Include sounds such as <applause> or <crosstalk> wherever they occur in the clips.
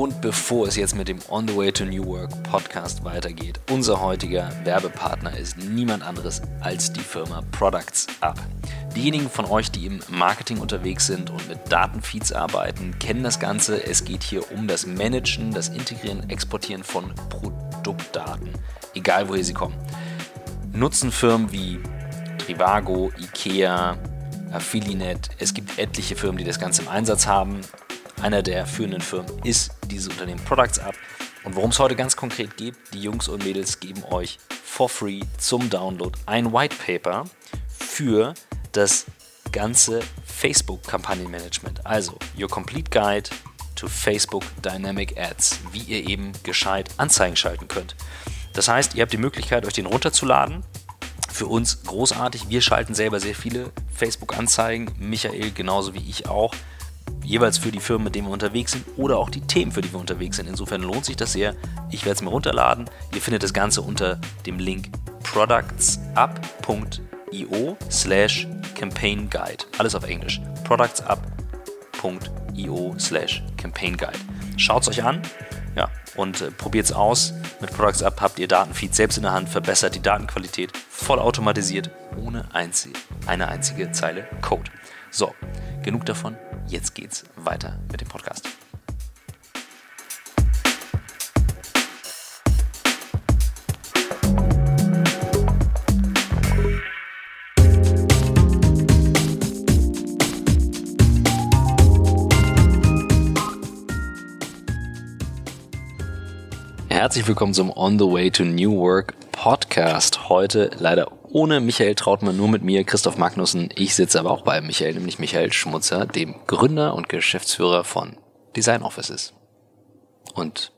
Und bevor es jetzt mit dem On the Way to New Work Podcast weitergeht, unser heutiger Werbepartner ist niemand anderes als die Firma Products Up. Diejenigen von euch, die im Marketing unterwegs sind und mit Datenfeeds arbeiten, kennen das Ganze. Es geht hier um das Managen, das Integrieren, Exportieren von Produktdaten, egal woher sie kommen. Nutzen Firmen wie Trivago, Ikea, Affilinet. Es gibt etliche Firmen, die das Ganze im Einsatz haben. Einer der führenden Firmen ist dieses Unternehmen Products Up. Und worum es heute ganz konkret geht, die Jungs und Mädels geben euch for free zum Download ein White Paper für das ganze Facebook-Kampagnenmanagement. Also Your Complete Guide to Facebook Dynamic Ads, wie ihr eben gescheit Anzeigen schalten könnt. Das heißt, ihr habt die Möglichkeit, euch den runterzuladen. Für uns großartig. Wir schalten selber sehr viele Facebook-Anzeigen. Michael genauso wie ich auch jeweils für die Firmen, mit denen wir unterwegs sind oder auch die Themen, für die wir unterwegs sind. Insofern lohnt sich das sehr. Ich werde es mir runterladen. Ihr findet das Ganze unter dem Link productsup.io slash campaign guide. Alles auf Englisch. productsup.io slash campaign guide. Schaut es euch an ja, und äh, probiert es aus. Mit Products Up habt ihr Datenfeed selbst in der Hand, verbessert die Datenqualität, vollautomatisiert, ohne einzig, eine einzige Zeile Code. So, genug davon. Jetzt geht's weiter mit dem Podcast. Herzlich willkommen zum On the Way to New Work Podcast. Heute leider ohne Michael Trautmann, nur mit mir, Christoph Magnussen. Ich sitze aber auch bei Michael, nämlich Michael Schmutzer, dem Gründer und Geschäftsführer von Design Offices. Und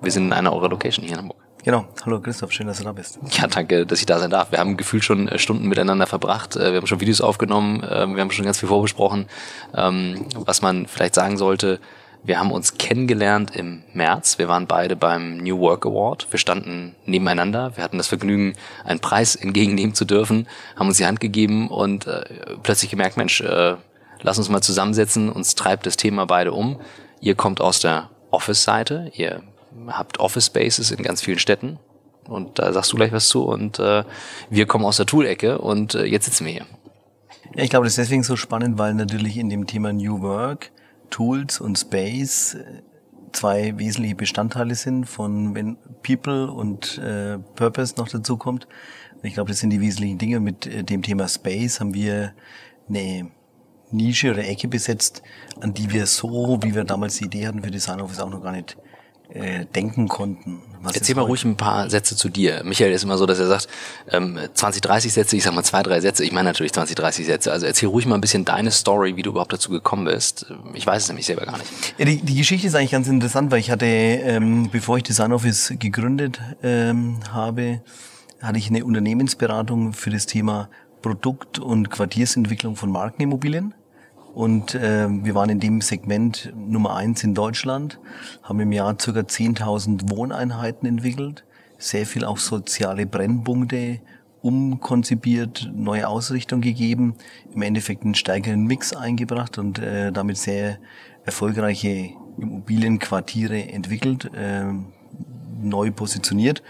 wir sind in einer eurer Location hier in Hamburg. Genau. Hallo Christoph, schön, dass du da bist. Ja, danke, dass ich da sein darf. Wir haben gefühlt schon äh, Stunden miteinander verbracht. Äh, wir haben schon Videos aufgenommen. Äh, wir haben schon ganz viel vorbesprochen. Ähm, was man vielleicht sagen sollte, wir haben uns kennengelernt im März. Wir waren beide beim New Work Award. Wir standen nebeneinander. Wir hatten das Vergnügen, einen Preis entgegennehmen zu dürfen, haben uns die Hand gegeben und äh, plötzlich gemerkt, Mensch, äh, lass uns mal zusammensetzen. Uns treibt das Thema beide um. Ihr kommt aus der Office-Seite. Ihr habt Office Spaces in ganz vielen Städten. Und da sagst du gleich was zu. Und äh, wir kommen aus der Tool-Ecke und äh, jetzt sitzen wir hier. Ja, ich glaube, das ist deswegen so spannend, weil natürlich in dem Thema New Work Tools und Space äh, zwei wesentliche Bestandteile sind von wenn People und äh, Purpose noch dazu kommt. Ich glaube, das sind die wesentlichen Dinge. Mit äh, dem Thema Space haben wir eine Nische oder Ecke besetzt, an die wir so, wie wir damals die Idee hatten für Design Office auch noch gar nicht äh, denken konnten. Was Erzähl mal ruhig ein paar Sätze zu dir. Michael ist immer so, dass er sagt, ähm, 20, 30 Sätze, ich sag mal zwei, drei Sätze. Ich meine natürlich 20, 30 Sätze. Also erzähl ruhig mal ein bisschen deine Story, wie du überhaupt dazu gekommen bist. Ich weiß es nämlich selber gar nicht. Ja, die, die Geschichte ist eigentlich ganz interessant, weil ich hatte, ähm, bevor ich Design Office gegründet ähm, habe, hatte ich eine Unternehmensberatung für das Thema Produkt- und Quartiersentwicklung von Markenimmobilien. Und äh, wir waren in dem Segment Nummer eins in Deutschland, haben im Jahr ca. 10.000 Wohneinheiten entwickelt, sehr viel auch soziale Brennpunkte umkonzipiert, neue Ausrichtung gegeben, im Endeffekt einen stärkeren Mix eingebracht und äh, damit sehr erfolgreiche Immobilienquartiere entwickelt, äh, neu positioniert.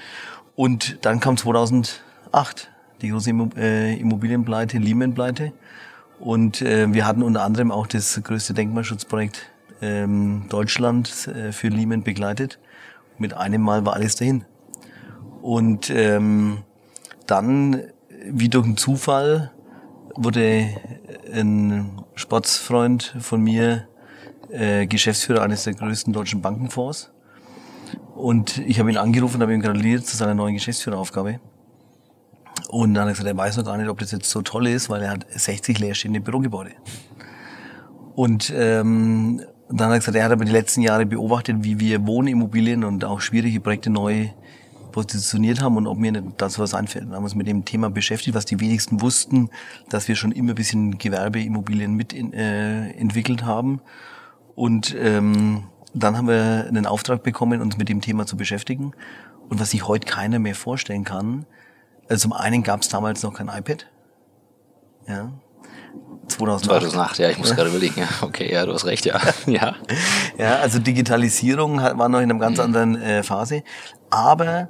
Und dann kam 2008 die große äh, Immobilienpleite, Lehman-Pleite. Und äh, wir hatten unter anderem auch das größte Denkmalschutzprojekt ähm, Deutschland äh, für Lehman begleitet. Mit einem Mal war alles dahin. Und ähm, dann, wie durch einen Zufall, wurde ein Sportsfreund von mir äh, Geschäftsführer eines der größten deutschen Bankenfonds. Und ich habe ihn angerufen und habe ihm gratuliert zu seiner neuen Geschäftsführeraufgabe. Und dann hat er gesagt, er weiß noch gar nicht, ob das jetzt so toll ist, weil er hat 60 leerstehende Bürogebäude. Und ähm, dann hat er gesagt, er hat aber die letzten Jahre beobachtet, wie wir Wohnimmobilien und auch schwierige Projekte neu positioniert haben und ob mir dazu was einfällt. Wir haben uns mit dem Thema beschäftigt, was die wenigsten wussten, dass wir schon immer ein bisschen Gewerbeimmobilien mit in, äh, entwickelt haben. Und ähm, dann haben wir einen Auftrag bekommen, uns mit dem Thema zu beschäftigen. Und was sich heute keiner mehr vorstellen kann, also zum einen gab es damals noch kein iPad. Ja. 2008. 2008, ja, ich muss ja. gerade überlegen. Ja, okay, ja, du hast recht, ja. <laughs> ja. ja, also Digitalisierung war noch in einer ganz mhm. anderen äh, Phase. Aber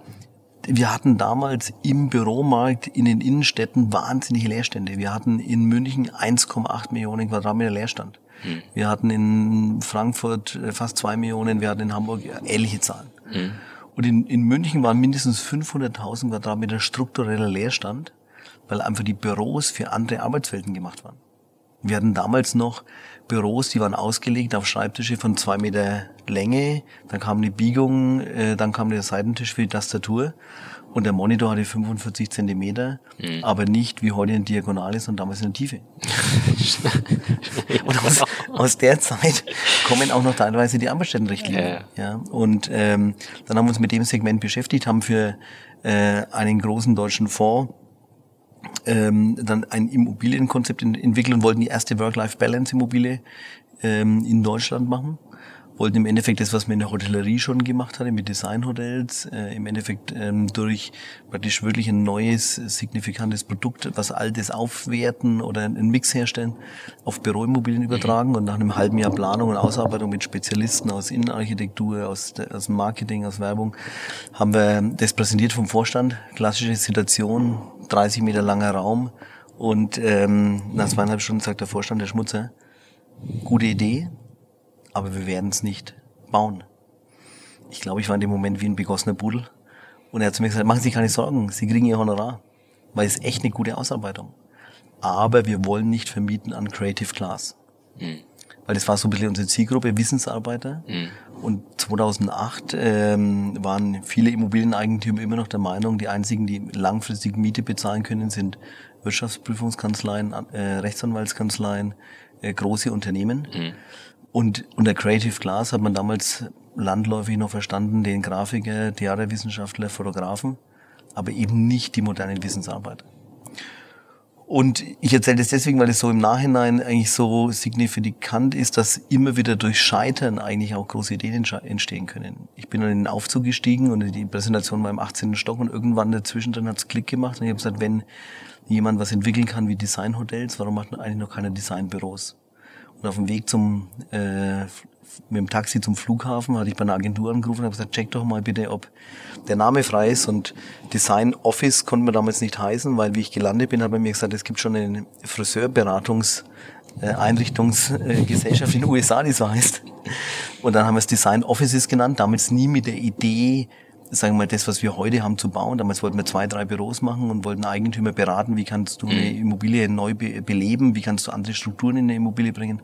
wir hatten damals im Büromarkt in den Innenstädten wahnsinnige Leerstände. Wir hatten in München 1,8 Millionen Quadratmeter Leerstand. Mhm. Wir hatten in Frankfurt äh, fast zwei Millionen, wir hatten in Hamburg ähnliche Zahlen. Mhm. Und in, in München waren mindestens 500.000 Quadratmeter struktureller Leerstand, weil einfach die Büros für andere Arbeitswelten gemacht waren. Wir hatten damals noch Büros, die waren ausgelegt auf Schreibtische von zwei Meter Länge, dann kam eine Biegung, äh, dann kam der Seitentisch für die Tastatur und der Monitor hatte 45 Zentimeter, mhm. aber nicht wie heute in Diagonale, sondern damals in der Tiefe. <laughs> und aus, aus, der Zeit kommen auch noch teilweise die Arbeitsstättenrichtlinien. Ja, ja. Und ähm, dann haben wir uns mit dem Segment beschäftigt, haben für äh, einen großen deutschen Fonds ähm, dann ein Immobilienkonzept entwickelt und wollten die erste Work-Life-Balance-Immobilie ähm, in Deutschland machen wollten im Endeffekt das, was man in der Hotellerie schon gemacht hatte, mit Designhotels, äh, im Endeffekt ähm, durch praktisch wirklich ein neues, signifikantes Produkt, was altes aufwerten oder einen Mix herstellen, auf Büroimmobilien übertragen mhm. und nach einem halben Jahr Planung und Ausarbeitung mit Spezialisten aus Innenarchitektur, aus, aus Marketing, aus Werbung, haben wir das präsentiert vom Vorstand. Klassische Situation, 30 Meter langer Raum und ähm, nach zweieinhalb Stunden sagt der Vorstand, der Schmutzer, gute Idee, aber wir werden es nicht bauen. Ich glaube, ich war in dem Moment wie ein begossener Pudel. Und er hat zu mir gesagt, machen Sie sich keine Sorgen, Sie kriegen Ihr Honorar. Weil es echt eine gute Ausarbeitung. Aber wir wollen nicht vermieten an Creative Class. Mhm. Weil das war so ein bisschen unsere Zielgruppe, Wissensarbeiter. Mhm. Und 2008 ähm, waren viele Immobilieneigentümer immer noch der Meinung, die einzigen, die langfristig Miete bezahlen können, sind Wirtschaftsprüfungskanzleien, äh, Rechtsanwaltskanzleien, äh, große Unternehmen. Mhm. Und unter Creative Class hat man damals landläufig noch verstanden, den Grafiker, Theaterwissenschaftler, Fotografen, aber eben nicht die modernen Wissensarbeiter. Und ich erzähle das deswegen, weil es so im Nachhinein eigentlich so signifikant ist, dass immer wieder durch Scheitern eigentlich auch große Ideen entstehen können. Ich bin dann in den Aufzug gestiegen und die Präsentation war im 18. Stock und irgendwann dazwischen dann hat's Klick gemacht und ich habe gesagt, wenn jemand was entwickeln kann wie Designhotels, warum macht man eigentlich noch keine Designbüros? Und auf dem Weg zum äh, mit dem Taxi zum Flughafen hatte ich bei einer Agentur angerufen und habe gesagt, check doch mal bitte, ob der Name frei ist. Und Design Office konnte man damals nicht heißen, weil wie ich gelandet bin, hat man mir gesagt, es gibt schon eine Friseurberatungs- Einrichtungsgesellschaft in den <laughs> USA, die so heißt. Und dann haben wir es Design Offices genannt, damals nie mit der Idee, sagen wir mal, das, was wir heute haben, zu bauen. Damals wollten wir zwei, drei Büros machen und wollten Eigentümer beraten, wie kannst du eine mhm. Immobilie neu beleben, wie kannst du andere Strukturen in eine Immobilie bringen.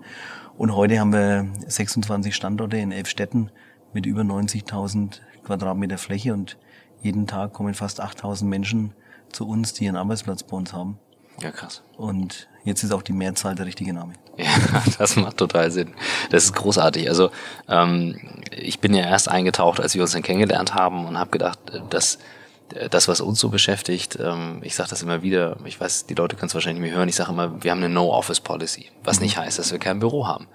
Und heute haben wir 26 Standorte in elf Städten mit über 90.000 Quadratmeter Fläche und jeden Tag kommen fast 8.000 Menschen zu uns, die ihren Arbeitsplatz bei uns haben. Ja, krass. Und jetzt ist auch die Mehrzahl der richtige Name. <laughs> Ja, das macht total Sinn. Das ist großartig. Also ähm, ich bin ja erst eingetaucht, als wir uns dann kennengelernt haben und habe gedacht, dass das, was uns so beschäftigt, ähm, ich sage das immer wieder, ich weiß, die Leute können es wahrscheinlich nicht mehr hören, ich sage immer, wir haben eine No-Office-Policy, was nicht heißt, dass wir kein Büro haben.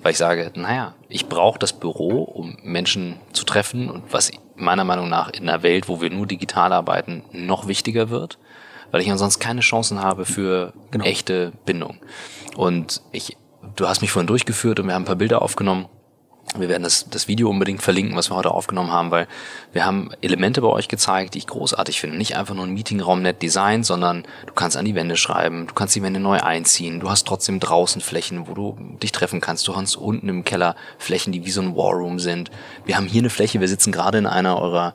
Weil ich sage, naja, ich brauche das Büro, um Menschen zu treffen und was meiner Meinung nach in einer Welt, wo wir nur digital arbeiten, noch wichtiger wird, weil ich ansonsten keine Chancen habe für genau. echte Bindung. Und ich, du hast mich vorhin durchgeführt und wir haben ein paar Bilder aufgenommen. Wir werden das, das Video unbedingt verlinken, was wir heute aufgenommen haben, weil wir haben Elemente bei euch gezeigt, die ich großartig finde. Nicht einfach nur ein Meetingraum nett designt, sondern du kannst an die Wände schreiben, du kannst die Wände neu einziehen, du hast trotzdem draußen Flächen, wo du dich treffen kannst. Du hast unten im Keller Flächen, die wie so ein Warroom sind. Wir haben hier eine Fläche, wir sitzen gerade in einer eurer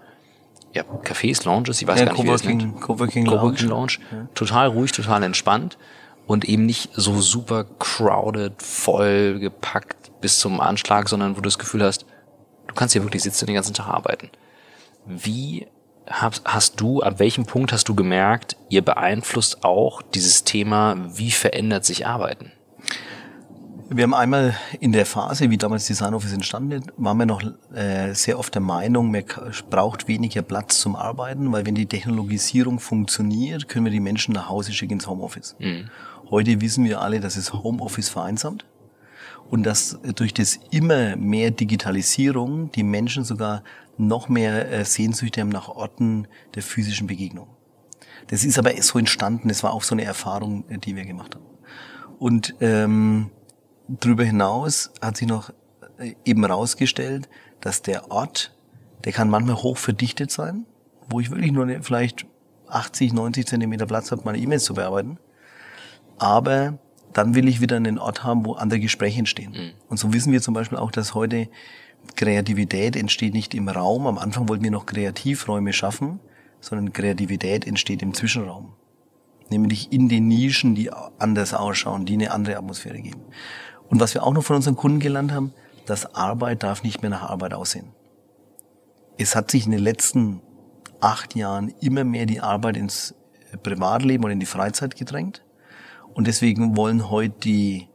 ja, Cafés, Lounges, ich weiß ja, gar nicht, wie das nennt. Coworking Lounge. Coworking Lounge. Ja. Total ruhig, total entspannt und eben nicht so super crowded, voll gepackt bis zum Anschlag, sondern wo du das Gefühl hast, du kannst hier wirklich sitzen und den ganzen Tag arbeiten. Wie hast, hast du, ab welchem Punkt hast du gemerkt, ihr beeinflusst auch dieses Thema, wie verändert sich Arbeiten? Wir haben einmal in der Phase, wie damals Design Office entstanden waren wir noch äh, sehr oft der Meinung, man braucht weniger Platz zum Arbeiten, weil wenn die Technologisierung funktioniert, können wir die Menschen nach Hause schicken ins Homeoffice. Mhm. Heute wissen wir alle, dass es Homeoffice vereinsamt und dass durch das immer mehr Digitalisierung die Menschen sogar noch mehr äh, Sehnsüchte haben nach Orten der physischen Begegnung. Das ist aber so entstanden, das war auch so eine Erfahrung, die wir gemacht haben. Und ähm, darüber hinaus hat sich noch äh, eben rausgestellt, dass der Ort, der kann manchmal hoch verdichtet sein, wo ich wirklich nur vielleicht 80, 90 Zentimeter Platz habe, meine E-Mails zu bearbeiten. Aber dann will ich wieder einen Ort haben, wo andere Gespräche entstehen. Mhm. Und so wissen wir zum Beispiel auch, dass heute Kreativität entsteht nicht im Raum. Am Anfang wollten wir noch Kreativräume schaffen, sondern Kreativität entsteht im Zwischenraum. Nämlich in den Nischen, die anders ausschauen, die eine andere Atmosphäre geben. Und was wir auch noch von unseren Kunden gelernt haben, dass Arbeit darf nicht mehr nach Arbeit aussehen. Es hat sich in den letzten acht Jahren immer mehr die Arbeit ins Privatleben und in die Freizeit gedrängt. Und deswegen wollen heute die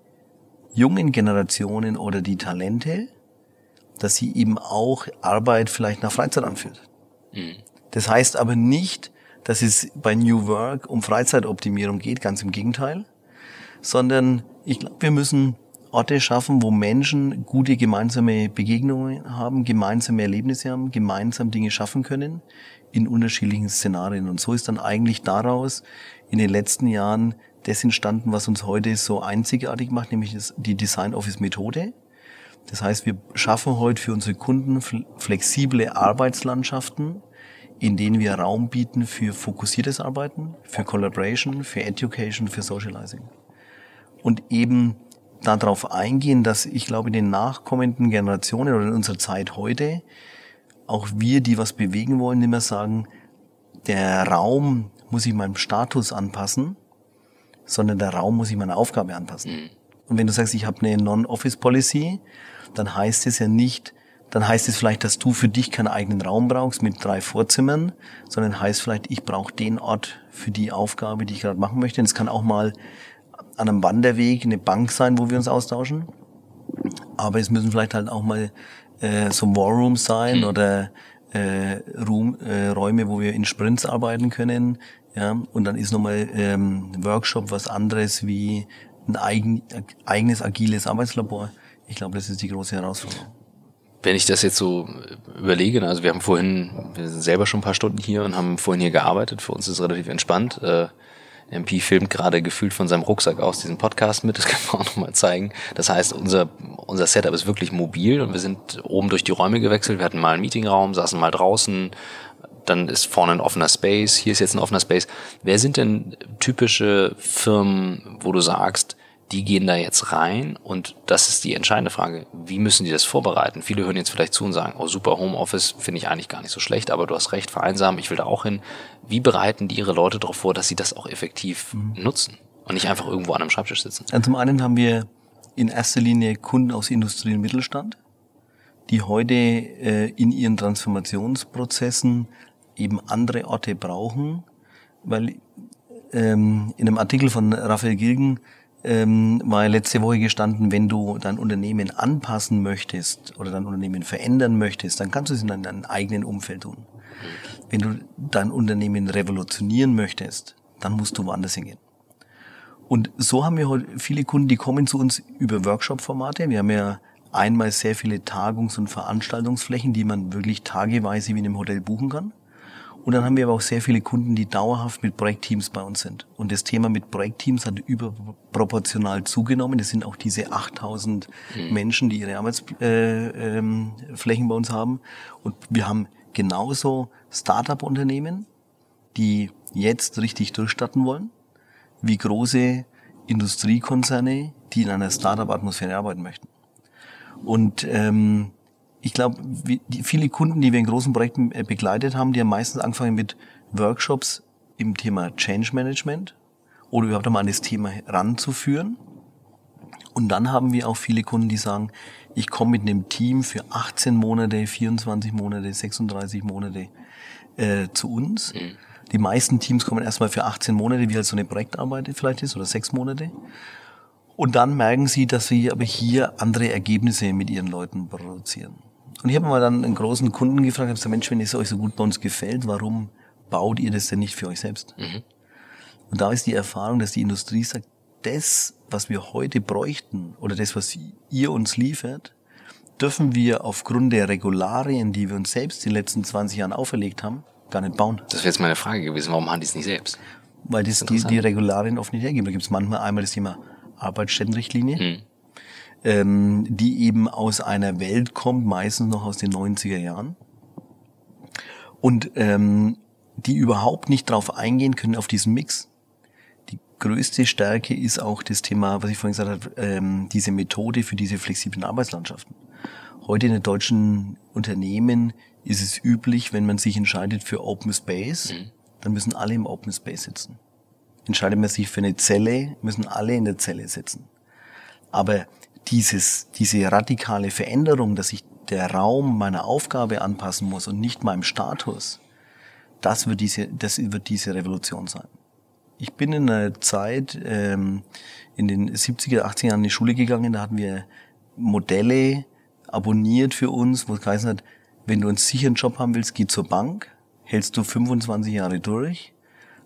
jungen Generationen oder die Talente, dass sie eben auch Arbeit vielleicht nach Freizeit anfühlt. Mhm. Das heißt aber nicht, dass es bei New Work um Freizeitoptimierung geht, ganz im Gegenteil, sondern ich glaube, wir müssen Orte schaffen, wo Menschen gute gemeinsame Begegnungen haben, gemeinsame Erlebnisse haben, gemeinsam Dinge schaffen können in unterschiedlichen Szenarien. Und so ist dann eigentlich daraus in den letzten Jahren das entstanden, was uns heute so einzigartig macht, nämlich die Design Office Methode. Das heißt, wir schaffen heute für unsere Kunden flexible Arbeitslandschaften, in denen wir Raum bieten für fokussiertes Arbeiten, für Collaboration, für Education, für Socializing. Und eben darauf eingehen, dass ich glaube, in den nachkommenden Generationen oder in unserer Zeit heute auch wir, die was bewegen wollen, mehr sagen, der Raum muss sich meinem Status anpassen, sondern der Raum muss sich meiner Aufgabe anpassen. Mhm. Und wenn du sagst, ich habe eine Non-Office-Policy, dann heißt es ja nicht, dann heißt es vielleicht, dass du für dich keinen eigenen Raum brauchst mit drei Vorzimmern, sondern heißt vielleicht, ich brauche den Ort für die Aufgabe, die ich gerade machen möchte. Und es kann auch mal an einem Wanderweg eine Bank sein, wo wir uns austauschen. Aber es müssen vielleicht halt auch mal äh, so Warrooms sein mhm. oder äh, Room, äh, Räume, wo wir in Sprints arbeiten können. Ja, und dann ist nochmal ähm, Workshop was anderes wie ein eigen, eigenes agiles Arbeitslabor. Ich glaube, das ist die große Herausforderung. Wenn ich das jetzt so überlege, also wir haben vorhin, wir sind selber schon ein paar Stunden hier und haben vorhin hier gearbeitet. Für uns ist es relativ entspannt. Äh, MP filmt gerade gefühlt von seinem Rucksack aus diesen Podcast mit, das <laughs> können wir auch nochmal zeigen. Das heißt, unser, unser Setup ist wirklich mobil und wir sind oben durch die Räume gewechselt. Wir hatten mal einen Meetingraum, saßen mal draußen, dann ist vorne ein offener Space, hier ist jetzt ein offener Space. Wer sind denn typische Firmen, wo du sagst, die gehen da jetzt rein und das ist die entscheidende Frage. Wie müssen die das vorbereiten? Viele hören jetzt vielleicht zu und sagen, oh super, Homeoffice finde ich eigentlich gar nicht so schlecht, aber du hast recht, vereinsamen, ich will da auch hin. Wie bereiten die ihre Leute darauf vor, dass sie das auch effektiv mhm. nutzen und nicht einfach irgendwo an einem Schreibtisch sitzen? Ja, zum einen haben wir in erster Linie Kunden aus Industrie und Mittelstand, die heute äh, in ihren Transformationsprozessen eben andere Orte brauchen, weil ähm, in einem Artikel von Raphael Gilgen ähm, war letzte Woche gestanden, wenn du dein Unternehmen anpassen möchtest oder dein Unternehmen verändern möchtest, dann kannst du es in deinem eigenen Umfeld tun. Wenn du dein Unternehmen revolutionieren möchtest, dann musst du woanders hingehen. Und so haben wir heute viele Kunden, die kommen zu uns über Workshop-Formate. Wir haben ja einmal sehr viele Tagungs- und Veranstaltungsflächen, die man wirklich tageweise wie in einem Hotel buchen kann. Und dann haben wir aber auch sehr viele Kunden, die dauerhaft mit Projektteams bei uns sind. Und das Thema mit Projektteams hat überproportional zugenommen. Das sind auch diese 8000 mhm. Menschen, die ihre Arbeitsflächen äh, ähm, bei uns haben. Und wir haben genauso Startup-Unternehmen, die jetzt richtig durchstatten wollen, wie große Industriekonzerne, die in einer Startup-Atmosphäre arbeiten möchten. Und ähm, ich glaube, viele Kunden, die wir in großen Projekten äh, begleitet haben, die haben meistens angefangen mit Workshops im Thema Change Management oder überhaupt einmal an das Thema ranzuführen. Und dann haben wir auch viele Kunden, die sagen, ich komme mit einem Team für 18 Monate, 24 Monate, 36 Monate äh, zu uns. Mhm. Die meisten Teams kommen erstmal für 18 Monate, wie halt so eine Projektarbeit vielleicht ist, oder sechs Monate. Und dann merken sie, dass sie aber hier andere Ergebnisse mit ihren Leuten produzieren. Und ich habe mal dann einen großen Kunden gefragt, habe gesagt, Mensch, wenn es euch so gut bei uns gefällt, warum baut ihr das denn nicht für euch selbst? Mhm. Und da ist die Erfahrung, dass die Industrie sagt, das, was wir heute bräuchten oder das, was ihr uns liefert, dürfen wir aufgrund der Regularien, die wir uns selbst die letzten 20 Jahren auferlegt haben, gar nicht bauen. Das wäre jetzt meine Frage gewesen, warum haben die es nicht selbst? Weil das die, die Regularien oft nicht hergeben. Da gibt es manchmal einmal das Thema Arbeitsstättenrichtlinie, mhm. Ähm, die eben aus einer Welt kommt, meistens noch aus den 90er Jahren. Und ähm, die überhaupt nicht darauf eingehen können, auf diesen Mix. Die größte Stärke ist auch das Thema, was ich vorhin gesagt habe, ähm, diese Methode für diese flexiblen Arbeitslandschaften. Heute in den deutschen Unternehmen ist es üblich, wenn man sich entscheidet für Open Space, mhm. dann müssen alle im Open Space sitzen. Entscheidet man sich für eine Zelle, müssen alle in der Zelle sitzen. Aber dieses, diese radikale Veränderung, dass ich der Raum meiner Aufgabe anpassen muss und nicht meinem Status, das wird diese, das wird diese Revolution sein. Ich bin in einer Zeit, ähm, in den 70er, 80er Jahren in die Schule gegangen, da hatten wir Modelle abonniert für uns, wo es geheißen hat, wenn du einen sicheren Job haben willst, geh zur Bank, hältst du 25 Jahre durch,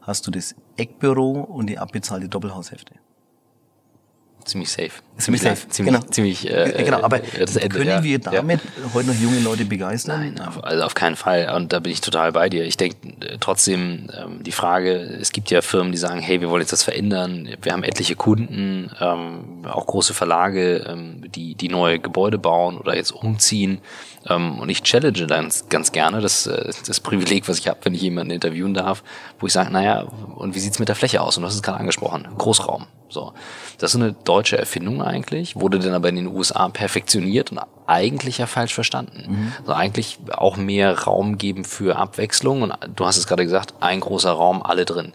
hast du das Eckbüro und die abbezahlte Doppelhaushälfte ziemlich safe. Ziemlich safe, ziemlich, genau. ziemlich. Äh, genau, aber das Ende, können wir damit ja. heute noch junge Leute begeistern? Nein, auf, also auf keinen Fall. Und da bin ich total bei dir. Ich denke äh, trotzdem ähm, die Frage: Es gibt ja Firmen, die sagen, hey, wir wollen jetzt das verändern. Wir haben etliche Kunden, ähm, auch große Verlage, ähm, die die neue Gebäude bauen oder jetzt umziehen. Ähm, und ich challenge dann ganz gerne das, äh, das Privileg, was ich habe, wenn ich jemanden interviewen darf, wo ich sage, naja, und wie sieht's mit der Fläche aus? Und du hast es gerade angesprochen, Großraum. So, das ist eine deutsche Erfindung eigentlich, wurde dann aber in den USA perfektioniert und eigentlich ja falsch verstanden. Mhm. Also eigentlich auch mehr Raum geben für Abwechslung und du hast es gerade gesagt, ein großer Raum, alle drin.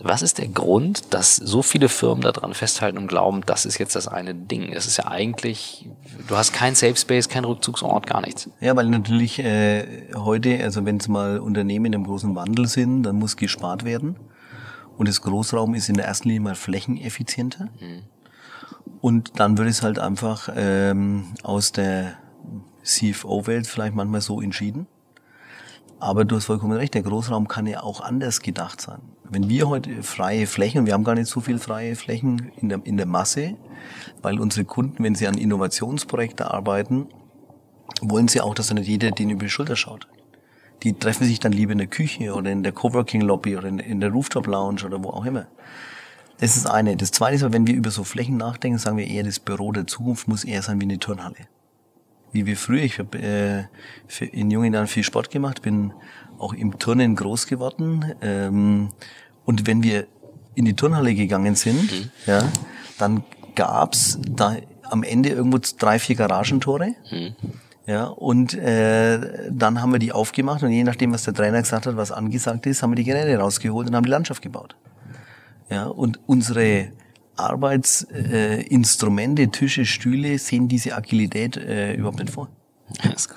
Was ist der Grund, dass so viele Firmen daran festhalten und glauben, das ist jetzt das eine Ding? Es ist ja eigentlich, du hast kein Safe Space, kein Rückzugsort, gar nichts. Ja, weil natürlich äh, heute, also wenn es mal Unternehmen in einem großen Wandel sind, dann muss gespart werden. Und das Großraum ist in der ersten Linie mal flächeneffizienter. Mhm. Und dann wird es halt einfach ähm, aus der CFO-Welt vielleicht manchmal so entschieden. Aber du hast vollkommen recht, der Großraum kann ja auch anders gedacht sein. Wenn wir heute freie Flächen, wir haben gar nicht so viel freie Flächen in der, in der Masse, weil unsere Kunden, wenn sie an Innovationsprojekten arbeiten, wollen sie auch, dass dann nicht jeder den über die Schulter schaut die treffen sich dann lieber in der Küche oder in der Coworking Lobby oder in, in der Rooftop Lounge oder wo auch immer. Das ist eine. Das zweite ist, wenn wir über so Flächen nachdenken, sagen wir eher, das Büro der Zukunft muss eher sein wie eine Turnhalle. Wie wir früher, ich habe äh, in jungen Jahren viel Sport gemacht, bin auch im Turnen groß geworden. Ähm, und wenn wir in die Turnhalle gegangen sind, mhm. ja, dann gab's da am Ende irgendwo drei, vier Garagentore. Mhm. Ja, und äh, dann haben wir die aufgemacht und je nachdem, was der Trainer gesagt hat, was angesagt ist, haben wir die Geräte rausgeholt und haben die Landschaft gebaut. Ja, und unsere Arbeitsinstrumente, äh, Tische, Stühle sehen diese Agilität äh, überhaupt nicht vor.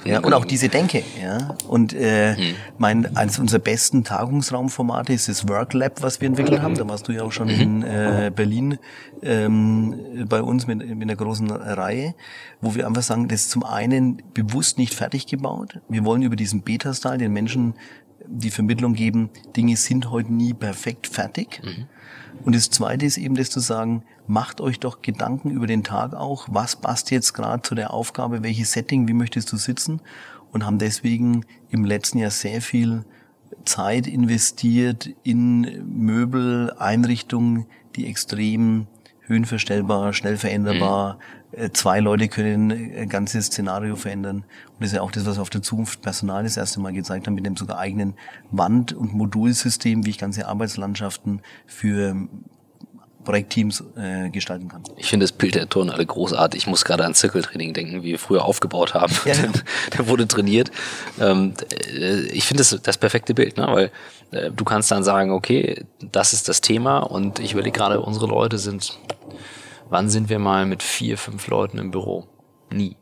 Ja, und auch diese Denke. Ja. Und äh, mhm. mein, eines unserer besten Tagungsraumformate ist das Work Lab, was wir entwickelt haben. Da warst du ja auch schon mhm. in äh, Berlin ähm, bei uns mit, mit einer großen Reihe, wo wir einfach sagen, das ist zum einen bewusst nicht fertig gebaut. Wir wollen über diesen Beta-Style den Menschen die Vermittlung geben, Dinge sind heute nie perfekt fertig. Mhm. Und das Zweite ist eben das zu sagen, macht euch doch Gedanken über den Tag auch, was passt jetzt gerade zu der Aufgabe, welches Setting, wie möchtest du sitzen? Und haben deswegen im letzten Jahr sehr viel Zeit investiert in Möbel, Einrichtungen, die extrem höhenverstellbar, schnell veränderbar, mhm. Äh, zwei Leute können ein ganzes Szenario verändern. Und das ist ja auch das, was auf der Zukunft Personal das erste Mal gezeigt haben, mit dem sogar eigenen Wand- und Modulsystem, wie ich ganze Arbeitslandschaften für Projektteams äh, gestalten kann. Ich finde das Bild der Turnhalle großartig. Ich muss gerade an Zirkeltraining denken, wie wir früher aufgebaut haben. Ja, <laughs> ja. der wurde trainiert. Ähm, äh, ich finde das das perfekte Bild, ne? weil äh, du kannst dann sagen, okay, das ist das Thema und ich überlege gerade, unsere Leute sind, wann sind wir mal mit vier, fünf Leuten im Büro? Nie.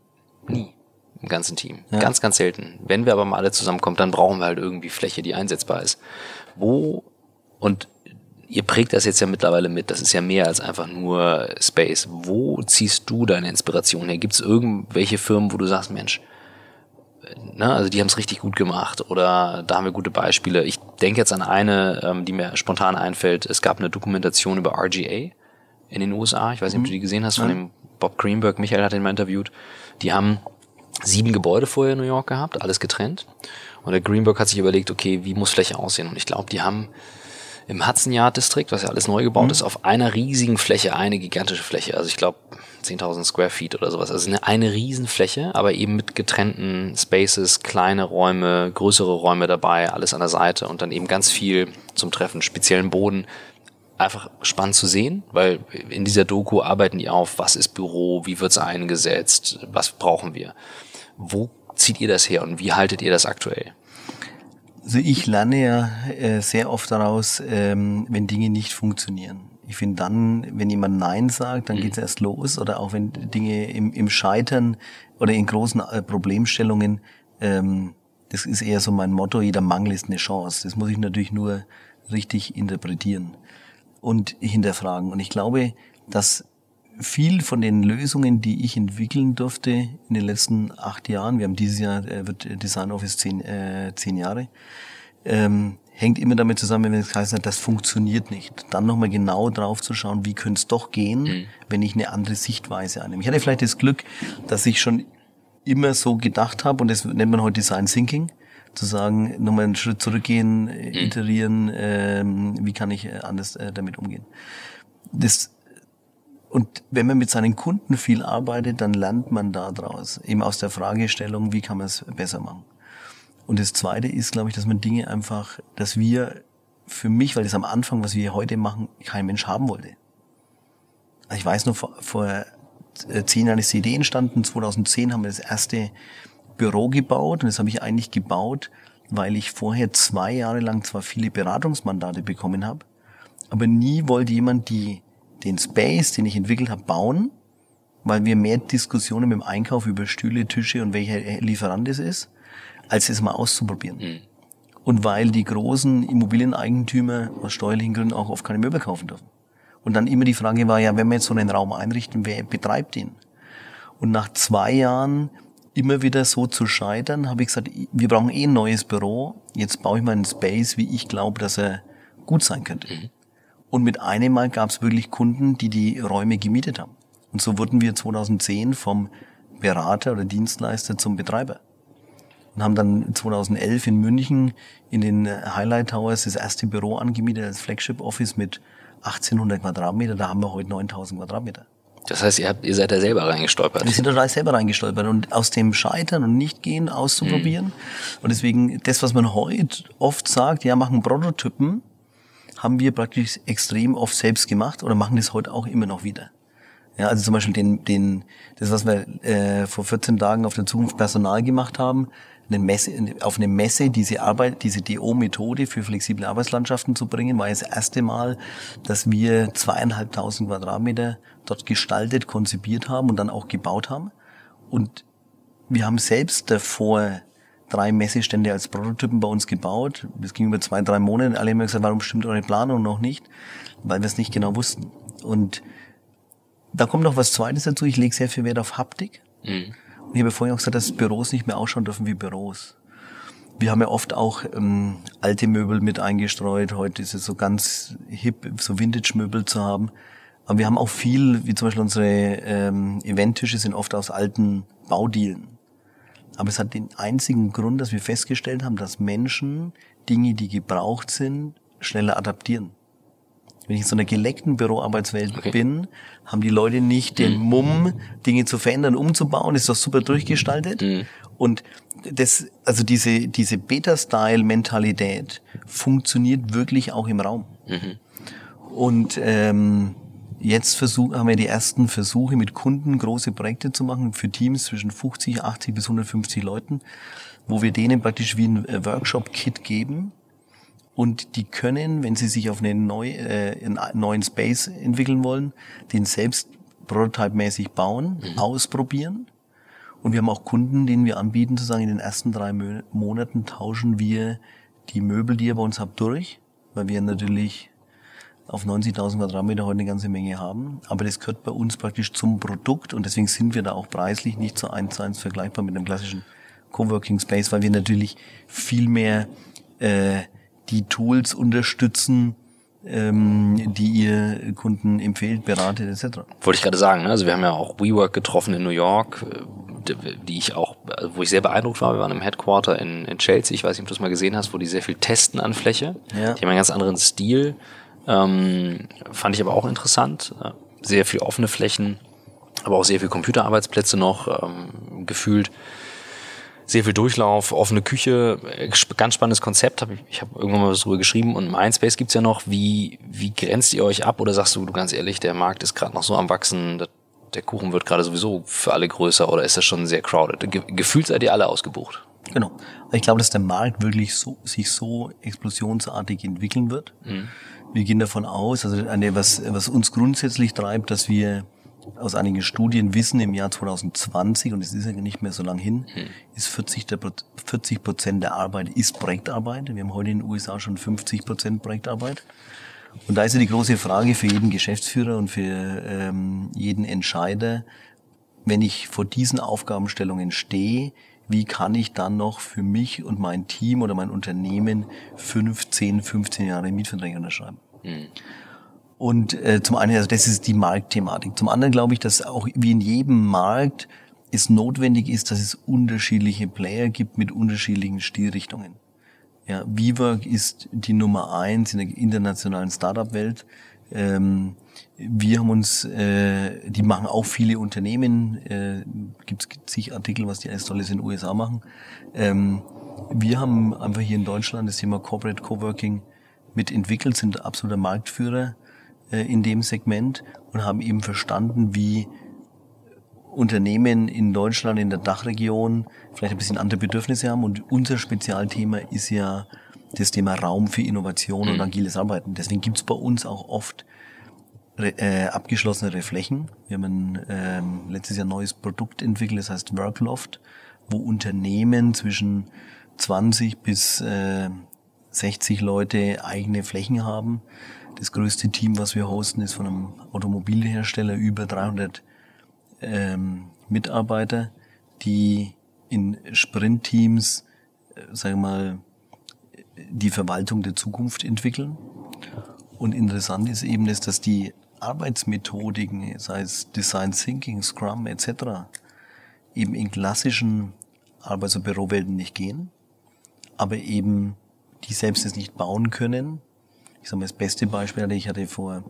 Nie. Im ganzen Team. Ja. Ganz, ganz selten. Wenn wir aber mal alle zusammenkommen, dann brauchen wir halt irgendwie Fläche, die einsetzbar ist. Wo und ihr prägt das jetzt ja mittlerweile mit. Das ist ja mehr als einfach nur Space. Wo ziehst du deine Inspiration her? Gibt es irgendwelche Firmen, wo du sagst, Mensch, ne, also die haben es richtig gut gemacht oder da haben wir gute Beispiele. Ich denke jetzt an eine, ähm, die mir spontan einfällt. Es gab eine Dokumentation über RGA in den USA. Ich weiß nicht, ob du die gesehen hast, von dem Bob Greenberg. Michael hat ihn mal interviewt. Die haben sieben Gebäude vorher in New York gehabt, alles getrennt. Und der Greenberg hat sich überlegt, okay, wie muss Fläche aussehen? Und ich glaube, die haben im Hudson Yard District, was ja alles neu gebaut mhm. ist, auf einer riesigen Fläche, eine gigantische Fläche. Also ich glaube 10.000 Square Feet oder sowas. Also eine, eine Riesenfläche, aber eben mit getrennten Spaces, kleine Räume, größere Räume dabei, alles an der Seite und dann eben ganz viel zum Treffen, speziellen Boden. Einfach spannend zu sehen, weil in dieser Doku arbeiten die auf, was ist Büro, wie wird's eingesetzt, was brauchen wir. Wo zieht ihr das her und wie haltet ihr das aktuell? Also ich lerne ja äh, sehr oft daraus, ähm, wenn Dinge nicht funktionieren. Ich finde dann, wenn jemand Nein sagt, dann mhm. geht's erst los. Oder auch wenn Dinge im, im Scheitern oder in großen äh, Problemstellungen, ähm, das ist eher so mein Motto, jeder Mangel ist eine Chance. Das muss ich natürlich nur richtig interpretieren und hinterfragen. Und ich glaube, dass viel von den Lösungen, die ich entwickeln durfte in den letzten acht Jahren, wir haben dieses Jahr, äh, wird Design Office zehn, äh, zehn Jahre, ähm, hängt immer damit zusammen, wenn es heißt, das funktioniert nicht. Dann nochmal genau drauf zu schauen, wie könnte es doch gehen, mhm. wenn ich eine andere Sichtweise annehme. Ich hatte vielleicht das Glück, dass ich schon immer so gedacht habe, und das nennt man heute Design Thinking, zu sagen, nochmal einen Schritt zurückgehen, mhm. iterieren, ähm, wie kann ich äh, anders äh, damit umgehen. Das und wenn man mit seinen Kunden viel arbeitet, dann lernt man da draus. Eben aus der Fragestellung, wie kann man es besser machen. Und das Zweite ist, glaube ich, dass man Dinge einfach, dass wir für mich, weil das am Anfang, was wir heute machen, kein Mensch haben wollte. Also ich weiß nur, vor, vor äh, zehn Jahren ist die Idee entstanden, 2010 haben wir das erste Büro gebaut und das habe ich eigentlich gebaut, weil ich vorher zwei Jahre lang zwar viele Beratungsmandate bekommen habe, aber nie wollte jemand die, den Space, den ich entwickelt habe, bauen, weil wir mehr Diskussionen mit dem Einkauf über Stühle, Tische und welcher Lieferant es ist, als es mal auszuprobieren. Mhm. Und weil die großen Immobilieneigentümer aus steuerlichen Gründen auch oft keine Möbel kaufen dürfen. Und dann immer die Frage war, ja, wenn wir jetzt so einen Raum einrichten, wer betreibt ihn? Und nach zwei Jahren immer wieder so zu scheitern, habe ich gesagt, wir brauchen eh ein neues Büro. Jetzt baue ich mal einen Space, wie ich glaube, dass er gut sein könnte. Mhm. Und mit einem Mal gab es wirklich Kunden, die die Räume gemietet haben. Und so wurden wir 2010 vom Berater oder Dienstleister zum Betreiber und haben dann 2011 in München in den Highlight Towers das erste Büro angemietet, das Flagship Office mit 1800 Quadratmeter. Da haben wir heute 9000 Quadratmeter. Das heißt, ihr, habt, ihr seid da selber reingestolpert. Wir sind da selber reingestolpert und aus dem Scheitern und nicht gehen auszuprobieren. Mhm. Und deswegen, das, was man heute oft sagt, ja, machen Prototypen, haben wir praktisch extrem oft selbst gemacht oder machen das heute auch immer noch wieder. Ja, also zum Beispiel den, den, das, was wir äh, vor 14 Tagen auf der Zukunft Personal gemacht haben, eine Messe, auf eine Messe diese Arbeit, diese DO-Methode für flexible Arbeitslandschaften zu bringen, war das erste Mal, dass wir zweieinhalbtausend Quadratmeter dort gestaltet, konzipiert haben und dann auch gebaut haben. Und wir haben selbst davor drei Messestände als Prototypen bei uns gebaut. Das ging über zwei, drei Monate. Alle haben gesagt, warum stimmt eure Planung noch nicht? Weil wir es nicht genau wussten. Und da kommt noch was Zweites dazu. Ich lege sehr viel Wert auf Haptik. Mhm. Und ich habe vorhin auch gesagt, dass Büros nicht mehr ausschauen dürfen wie Büros. Wir haben ja oft auch ähm, alte Möbel mit eingestreut. Heute ist es so ganz hip, so Vintage-Möbel zu haben. Aber wir haben auch viel, wie zum Beispiel unsere ähm, Eventtische sind oft aus alten Baudielen. Aber es hat den einzigen Grund, dass wir festgestellt haben, dass Menschen Dinge, die gebraucht sind, schneller adaptieren. Wenn ich in so einer geleckten Büroarbeitswelt okay. bin, haben die Leute nicht den mhm. Mumm, Dinge zu verändern, umzubauen. ist doch super durchgestaltet. Mhm. Und das, also diese, diese Beta-Style-Mentalität funktioniert wirklich auch im Raum. Mhm. Und ähm, jetzt versuch, haben wir die ersten Versuche mit Kunden große Projekte zu machen für Teams zwischen 50, 80 bis 150 Leuten, wo wir denen praktisch wie ein äh, Workshop-Kit geben und die können, wenn sie sich auf einen, neu, äh, einen neuen Space entwickeln wollen, den selbst prototype-mäßig bauen, mhm. ausprobieren. Und wir haben auch Kunden, denen wir anbieten, zu sagen, in den ersten drei Monaten tauschen wir die Möbel, die ihr bei uns habt, durch, weil wir natürlich auf 90.000 Quadratmeter heute eine ganze Menge haben. Aber das gehört bei uns praktisch zum Produkt und deswegen sind wir da auch preislich nicht so eins zu eins vergleichbar mit einem klassischen Coworking Space, weil wir natürlich viel mehr äh, die Tools unterstützen, ähm, die ihr Kunden empfehlt, beratet etc. Wollte ich gerade sagen, ne? also wir haben ja auch WeWork getroffen in New York, die ich auch, wo ich sehr beeindruckt war. Wir waren im Headquarter in, in Chelsea, ich weiß nicht, ob du das mal gesehen hast, wo die sehr viel testen an Fläche. Ja. Die haben einen ganz anderen Stil. Ähm, fand ich aber auch interessant. Sehr viel offene Flächen, aber auch sehr viel Computerarbeitsplätze noch ähm, gefühlt sehr viel Durchlauf, offene Küche, ganz spannendes Konzept. Hab ich ich habe irgendwann mal was drüber geschrieben und Mindspace gibt's ja noch. Wie, wie grenzt ihr euch ab oder sagst du, du ganz ehrlich, der Markt ist gerade noch so am Wachsen, der Kuchen wird gerade sowieso für alle größer oder ist das schon sehr crowded? Ge gefühlt seid ihr alle ausgebucht. Genau. Ich glaube, dass der Markt wirklich so, sich so explosionsartig entwickeln wird. Mhm. Wir gehen davon aus, also eine, was, was uns grundsätzlich treibt, dass wir aus einigen Studien wissen, im Jahr 2020, und es ist ja nicht mehr so lang hin, hm. ist 40, der, 40 Prozent der Arbeit ist Projektarbeit. Wir haben heute in den USA schon 50 Prozent Projektarbeit. Und da ist ja die große Frage für jeden Geschäftsführer und für ähm, jeden Entscheider, wenn ich vor diesen Aufgabenstellungen stehe, wie kann ich dann noch für mich und mein Team oder mein Unternehmen 15, 15 Jahre Mietverträge unterschreiben? Mhm. Und äh, zum einen, also das ist die Marktthematik. Zum anderen glaube ich, dass auch wie in jedem Markt es notwendig ist, dass es unterschiedliche Player gibt mit unterschiedlichen Stilrichtungen. Ja, WeWork ist die Nummer eins in der internationalen Startup-Welt. Ähm, wir haben uns, äh, die machen auch viele Unternehmen, äh, gibt es zig Artikel, was die alles Tolles in den USA machen. Ähm, wir haben einfach hier in Deutschland das Thema Corporate Coworking mitentwickelt, sind absoluter Marktführer äh, in dem Segment und haben eben verstanden, wie Unternehmen in Deutschland, in der Dachregion vielleicht ein bisschen andere Bedürfnisse haben. Und unser Spezialthema ist ja das Thema Raum für Innovation und mhm. agiles Arbeiten. Deswegen gibt's bei uns auch oft äh, abgeschlossene Flächen. Wir haben ein, ähm, letztes Jahr ein neues Produkt entwickelt, das heißt Workloft, wo Unternehmen zwischen 20 bis äh, 60 Leute eigene Flächen haben das größte Team, was wir hosten, ist von einem Automobilhersteller, über 300 ähm, Mitarbeiter, die in Sprintteams, äh, sagen wir mal, die Verwaltung der Zukunft entwickeln. Und interessant ist eben, dass, dass die Arbeitsmethodiken, sei es Design Thinking, Scrum etc., eben in klassischen Arbeits- und Bürowelten nicht gehen, aber eben die selbst es nicht bauen können, ich sage mal, das beste Beispiel ich hatte vor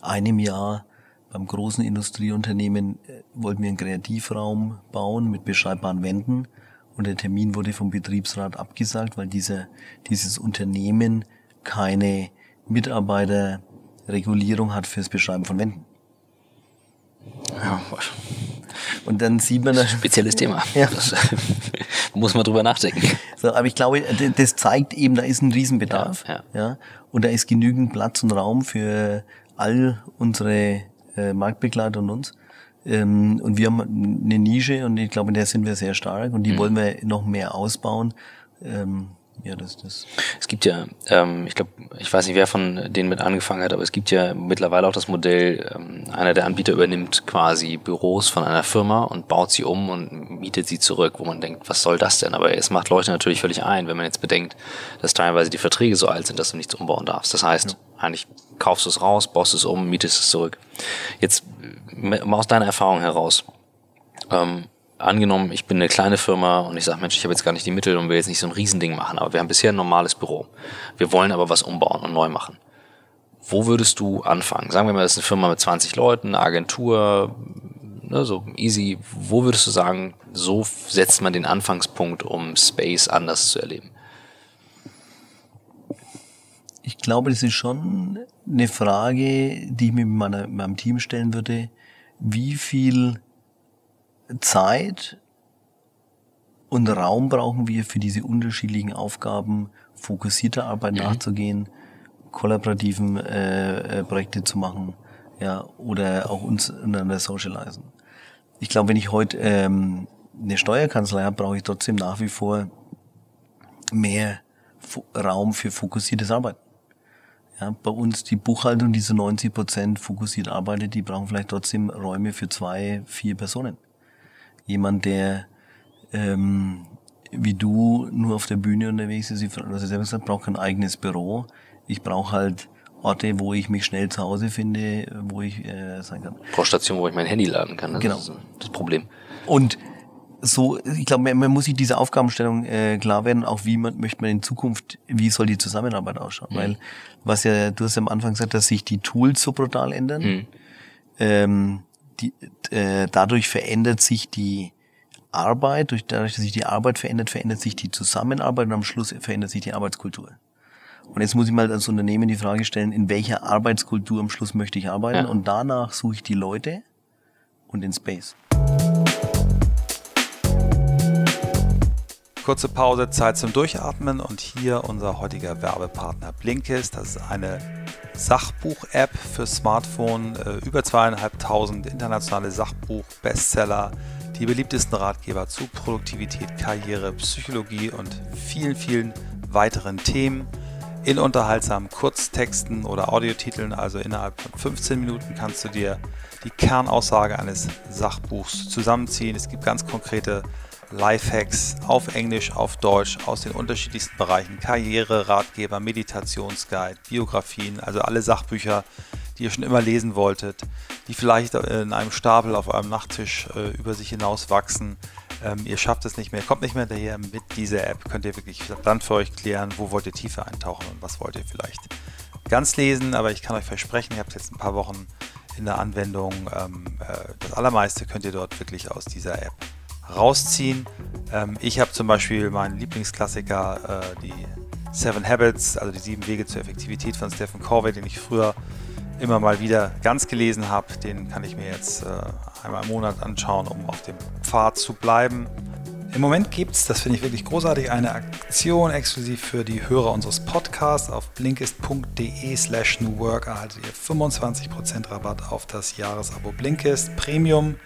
einem Jahr beim großen Industrieunternehmen äh, wollten wir einen Kreativraum bauen mit beschreibbaren Wänden und der Termin wurde vom Betriebsrat abgesagt, weil dieser, dieses Unternehmen keine Mitarbeiterregulierung hat fürs Beschreiben von Wänden. Ja, und dann sieht man... Spezielles Thema. <laughs> Ja. Das, muss man drüber nachdenken. So, aber ich glaube, das zeigt eben, da ist ein Riesenbedarf. Ja, ja. ja und da ist genügend Platz und Raum für all unsere äh, Marktbegleiter und uns. Ähm, und wir haben eine Nische und ich glaube, in der sind wir sehr stark und die mhm. wollen wir noch mehr ausbauen. Ähm, ja, das, das. Es gibt ja, ähm, ich glaube, ich weiß nicht, wer von denen mit angefangen hat, aber es gibt ja mittlerweile auch das Modell, ähm, einer der Anbieter übernimmt quasi Büros von einer Firma und baut sie um und mietet sie zurück, wo man denkt, was soll das denn? Aber es macht Leute natürlich völlig ein, wenn man jetzt bedenkt, dass teilweise die Verträge so alt sind, dass du nichts umbauen darfst. Das heißt, ja. eigentlich kaufst du es raus, baust es um, mietest es zurück. Jetzt aus deiner Erfahrung heraus, ähm, angenommen, ich bin eine kleine Firma und ich sage, Mensch, ich habe jetzt gar nicht die Mittel und will jetzt nicht so ein Riesending machen, aber wir haben bisher ein normales Büro. Wir wollen aber was umbauen und neu machen. Wo würdest du anfangen? Sagen wir mal, das ist eine Firma mit 20 Leuten, eine Agentur, ne, so easy. Wo würdest du sagen, so setzt man den Anfangspunkt, um Space anders zu erleben? Ich glaube, das ist schon eine Frage, die ich mir meiner, meinem Team stellen würde. Wie viel Zeit und Raum brauchen wir für diese unterschiedlichen Aufgaben, fokussierter Arbeit mhm. nachzugehen, kollaborativen äh, äh, Projekte zu machen, ja, oder auch uns untereinander socialisen. Ich glaube, wenn ich heute ähm, eine Steuerkanzlei habe, brauche ich trotzdem nach wie vor mehr Fo Raum für fokussiertes Arbeiten. Ja, bei uns die Buchhaltung, diese 90 Prozent fokussiert arbeitet, die brauchen vielleicht trotzdem Räume für zwei, vier Personen jemand, der ähm, wie du nur auf der Bühne unterwegs ist, ich also selber gesagt, brauche kein eigenes Büro. Ich brauche halt Orte, wo ich mich schnell zu Hause finde, wo ich äh, sein kann. Pro Station, wo ich mein Handy laden kann. Das genau. ist das Problem. Und so, ich glaube, man, man muss sich diese Aufgabenstellung äh, klar werden, auch wie man möchte man in Zukunft, wie soll die Zusammenarbeit ausschauen? Mhm. Weil, was ja, du hast ja am Anfang gesagt, dass sich die Tools so brutal ändern. Mhm. Ähm, die, äh, dadurch verändert sich die Arbeit, durch, dadurch, dass sich die Arbeit verändert, verändert sich die Zusammenarbeit und am Schluss verändert sich die Arbeitskultur. Und jetzt muss ich mal als Unternehmen die Frage stellen, in welcher Arbeitskultur am Schluss möchte ich arbeiten? Ja. Und danach suche ich die Leute und den Space. Kurze Pause, Zeit zum Durchatmen und hier unser heutiger Werbepartner Blinkist. Das ist eine Sachbuch-App für Smartphone. Äh, über zweieinhalbtausend internationale Sachbuch-Bestseller, die beliebtesten Ratgeber zu Produktivität, Karriere, Psychologie und vielen, vielen weiteren Themen in unterhaltsamen Kurztexten oder Audiotiteln. Also innerhalb von 15 Minuten kannst du dir die Kernaussage eines Sachbuchs zusammenziehen. Es gibt ganz konkrete Lifehacks auf Englisch, auf Deutsch aus den unterschiedlichsten Bereichen. Karriere, Ratgeber, Meditationsguide, Biografien, also alle Sachbücher, die ihr schon immer lesen wolltet, die vielleicht in einem Stapel auf eurem Nachttisch äh, über sich hinaus wachsen. Ähm, ihr schafft es nicht mehr, kommt nicht mehr hinterher. Mit dieser App könnt ihr wirklich dann für euch klären, wo wollt ihr tiefer eintauchen und was wollt ihr vielleicht ganz lesen. Aber ich kann euch versprechen, ihr habt jetzt ein paar Wochen in der Anwendung. Ähm, äh, das allermeiste könnt ihr dort wirklich aus dieser App rausziehen. Ähm, ich habe zum Beispiel meinen Lieblingsklassiker, äh, die Seven Habits, also die sieben Wege zur Effektivität von Stephen Covey, den ich früher immer mal wieder ganz gelesen habe. Den kann ich mir jetzt äh, einmal im Monat anschauen, um auf dem Pfad zu bleiben. Im Moment gibt es, das finde ich wirklich großartig, eine Aktion exklusiv für die Hörer unseres Podcasts. Auf blinkist.de slash newwork erhaltet ihr 25% Rabatt auf das Jahresabo Blinkist Premium.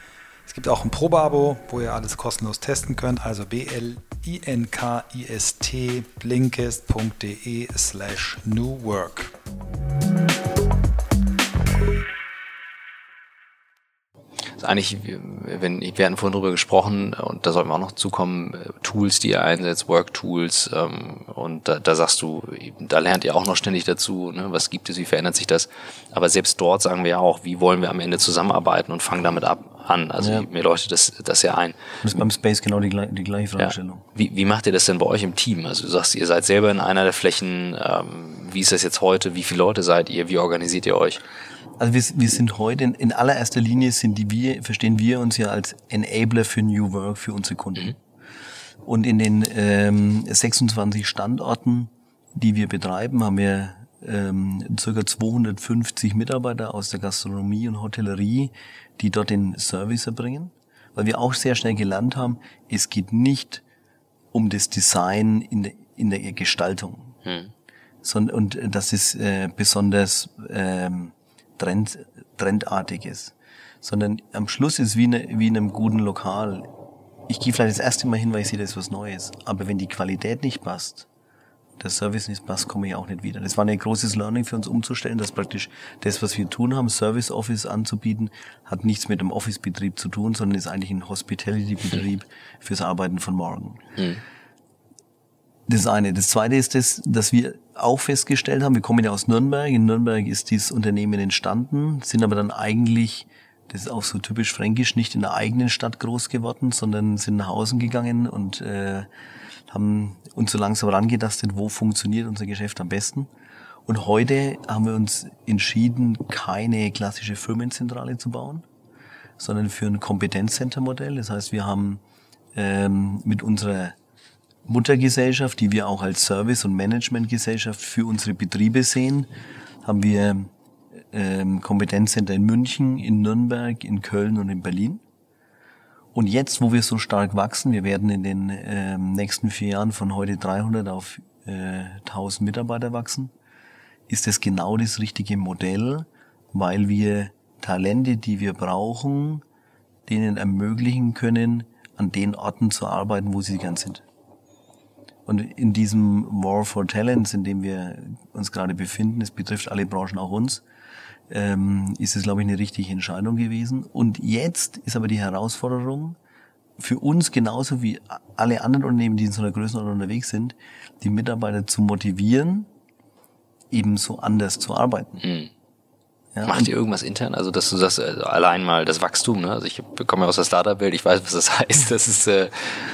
Es gibt auch ein Probeabo, wo ihr alles kostenlos testen könnt. Also b-l-i-n-k-i-s-t blinkist.de slash newwork. Also eigentlich, wenn, wir hatten vorhin drüber gesprochen, und da sollten wir auch noch zukommen, Tools, die ihr einsetzt, Work-Tools, ähm, und da, da sagst du, da lernt ihr auch noch ständig dazu, ne? was gibt es, wie verändert sich das. Aber selbst dort sagen wir ja auch, wie wollen wir am Ende zusammenarbeiten und fangen damit ab, an. Also ja. mir leuchtet das, das ja ein. Das ist beim Space genau die, die gleiche Fragestellung. Ja. Wie, wie macht ihr das denn bei euch im Team? Also du sagst, ihr seid selber in einer der Flächen. Ähm, wie ist das jetzt heute? Wie viele Leute seid ihr? Wie organisiert ihr euch? Also wir, wir sind heute in, in allererster Linie sind die wir verstehen wir uns ja als Enabler für New Work für unsere Kunden. Mhm. Und in den ähm, 26 Standorten, die wir betreiben, haben wir ähm, circa 250 Mitarbeiter aus der Gastronomie und Hotellerie, die dort den Service erbringen. Weil wir auch sehr schnell gelernt haben, es geht nicht um das Design in der, in der Gestaltung. Hm. Sondern, und das ist äh, besonders ähm, trend, trendartig ist. Sondern am Schluss ist wie, ne, wie in einem guten Lokal. Ich gehe vielleicht das erste Mal hin, weil ich sehe, das ist was Neues. Aber wenn die Qualität nicht passt, der Service passt, komme ich auch nicht wieder. Das war ein großes Learning für uns umzustellen, dass praktisch das, was wir tun haben, Service Office anzubieten, hat nichts mit dem Office-Betrieb zu tun, sondern ist eigentlich ein Hospitality-Betrieb fürs Arbeiten von morgen. Mhm. Das eine. Das zweite ist das, dass wir auch festgestellt haben, wir kommen ja aus Nürnberg. In Nürnberg ist dieses Unternehmen entstanden, sind aber dann eigentlich, das ist auch so typisch fränkisch, nicht in der eigenen Stadt groß geworden, sondern sind nach Hause gegangen und äh, haben uns so langsam rangetastet, wo funktioniert unser Geschäft am besten. Und heute haben wir uns entschieden, keine klassische Firmenzentrale zu bauen, sondern für ein Kompetenzcenter-Modell. Das heißt, wir haben ähm, mit unserer Muttergesellschaft, die wir auch als Service- und Managementgesellschaft für unsere Betriebe sehen, haben wir ähm, Kompetenzcenter in München, in Nürnberg, in Köln und in Berlin. Und jetzt, wo wir so stark wachsen, wir werden in den äh, nächsten vier Jahren von heute 300 auf äh, 1000 Mitarbeiter wachsen, ist das genau das richtige Modell, weil wir Talente, die wir brauchen, denen ermöglichen können, an den Orten zu arbeiten, wo sie gern sind. Und in diesem War for Talents, in dem wir uns gerade befinden, es betrifft alle Branchen, auch uns, ähm, ist es, glaube ich, eine richtige Entscheidung gewesen. Und jetzt ist aber die Herausforderung, für uns genauso wie alle anderen Unternehmen, die in so einer Größenordnung unterwegs sind, die Mitarbeiter zu motivieren, eben so anders zu arbeiten. Mhm. Ja, Macht ihr irgendwas intern? Also, dass du sagst, also allein mal das Wachstum, ne? Also ich komme ja aus der Startup-Welt, ich weiß, was das <laughs> heißt. Das ist äh,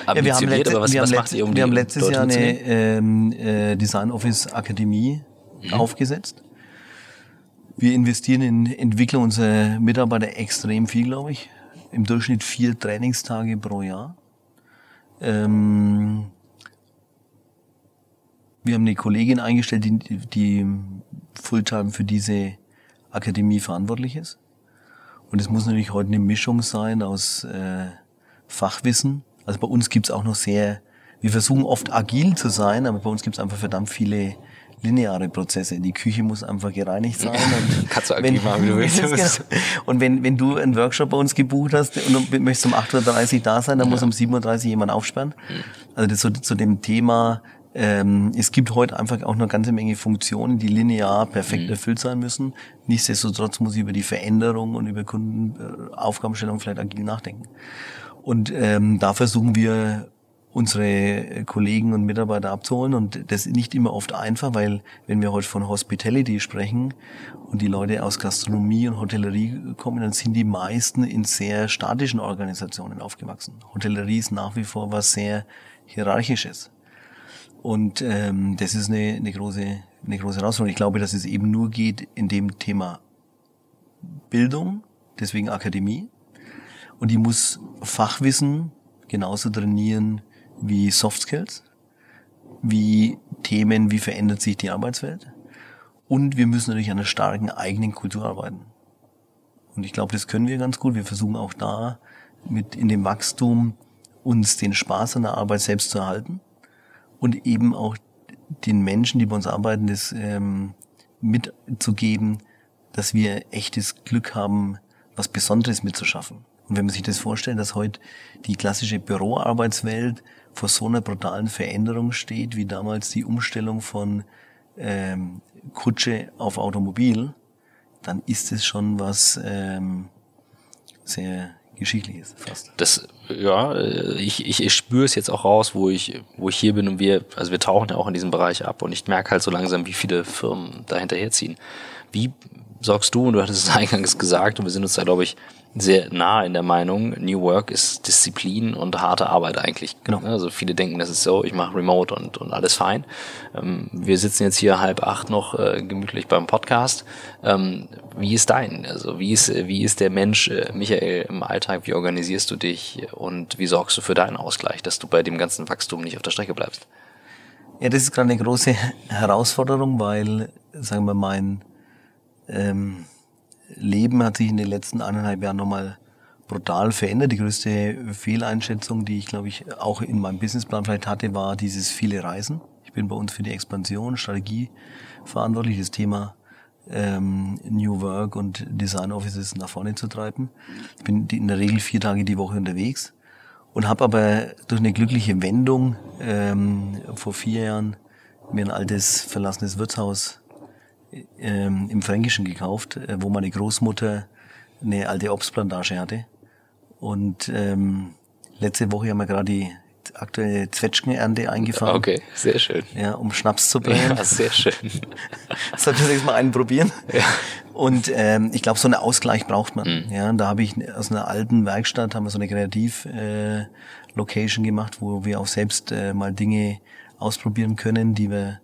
ambitioniert, ja, aber was, was macht ihr um Wir haben letztes Jahr eine ähm, äh, Design Office Akademie mhm. aufgesetzt. Wir investieren in Entwicklung unserer Mitarbeiter extrem viel, glaube ich. Im Durchschnitt vier Trainingstage pro Jahr. Ähm, wir haben eine Kollegin eingestellt, die, die Fulltime für diese Akademie verantwortlich ist. Und es muss natürlich heute eine Mischung sein aus äh, Fachwissen. Also bei uns gibt's auch noch sehr, wir versuchen oft agil zu sein, aber bei uns gibt's einfach verdammt viele lineare Prozesse. Die Küche muss einfach gereinigt sein. Und <laughs> Kannst du agil wenn, machen, wie du <laughs> willst. Genau. Und wenn, wenn du einen Workshop bei uns gebucht hast und du möchtest um 8.30 Uhr da sein, dann ja. muss um 7.30 Uhr jemand aufsperren. Mhm. Also das so zu dem Thema ähm, es gibt heute einfach auch eine ganze Menge Funktionen, die linear perfekt mhm. erfüllt sein müssen. Nichtsdestotrotz muss ich über die Veränderung und über Kundenaufgabenstellung vielleicht agil nachdenken. Und ähm, da versuchen wir unsere Kollegen und Mitarbeiter abzuholen und das ist nicht immer oft einfach, weil wenn wir heute von Hospitality sprechen und die Leute aus Gastronomie und Hotellerie kommen, dann sind die meisten in sehr statischen Organisationen aufgewachsen. Hotellerie ist nach wie vor was sehr hierarchisches. Und ähm, das ist eine, eine, große, eine große Herausforderung. Ich glaube, dass es eben nur geht in dem Thema Bildung, deswegen Akademie. Und die muss Fachwissen genauso trainieren wie Soft Skills, wie Themen, wie verändert sich die Arbeitswelt. Und wir müssen natürlich an einer starken eigenen Kultur arbeiten. Und ich glaube, das können wir ganz gut. Wir versuchen auch da mit in dem Wachstum uns den Spaß an der Arbeit selbst zu erhalten und eben auch den Menschen, die bei uns arbeiten, das ähm, mitzugeben, dass wir echtes Glück haben, was Besonderes mitzuschaffen. Und wenn man sich das vorstellt, dass heute die klassische Büroarbeitswelt vor so einer brutalen Veränderung steht, wie damals die Umstellung von ähm, Kutsche auf Automobil, dann ist es schon was ähm, sehr Geschichtliches fast. Das, ja, ich, ich, ich spüre es jetzt auch raus, wo ich, wo ich hier bin und wir, also wir tauchen ja auch in diesem Bereich ab und ich merke halt so langsam, wie viele Firmen da hinterherziehen. Wie sorgst du, und du hattest es <laughs> eingangs gesagt, und wir sind uns da, glaube ich, sehr nah in der Meinung, New Work ist Disziplin und harte Arbeit eigentlich. Genau. Also viele denken, das ist so, ich mache Remote und, und alles fein. Ähm, wir sitzen jetzt hier halb acht noch äh, gemütlich beim Podcast. Ähm, wie ist dein? Also wie ist, wie ist der Mensch, äh, Michael, im Alltag? Wie organisierst du dich und wie sorgst du für deinen Ausgleich, dass du bei dem ganzen Wachstum nicht auf der Strecke bleibst? Ja, das ist gerade eine große Herausforderung, weil, sagen wir, mein ähm, Leben hat sich in den letzten eineinhalb Jahren nochmal brutal verändert. Die größte Fehleinschätzung, die ich glaube ich auch in meinem Businessplan vielleicht hatte, war dieses viele Reisen. Ich bin bei uns für die Expansion, Strategie verantwortlich, das Thema ähm, New Work und Design Offices nach vorne zu treiben. Ich bin in der Regel vier Tage die Woche unterwegs und habe aber durch eine glückliche Wendung ähm, vor vier Jahren mir ein altes verlassenes Wirtshaus ähm, im Fränkischen gekauft, äh, wo meine Großmutter eine alte Obstplantage hatte. Und ähm, letzte Woche haben wir gerade die aktuelle Zwetschgenernte eingefahren. Okay, sehr schön. Ja, um Schnaps zu bringen. Ja, sehr schön. <laughs> Sollte wir mal einen probieren. Ja. Und ähm, ich glaube, so einen Ausgleich braucht man. Mhm. Ja, da habe ich aus einer alten Werkstatt haben wir so eine Kreativ-Location äh, gemacht, wo wir auch selbst äh, mal Dinge ausprobieren können, die wir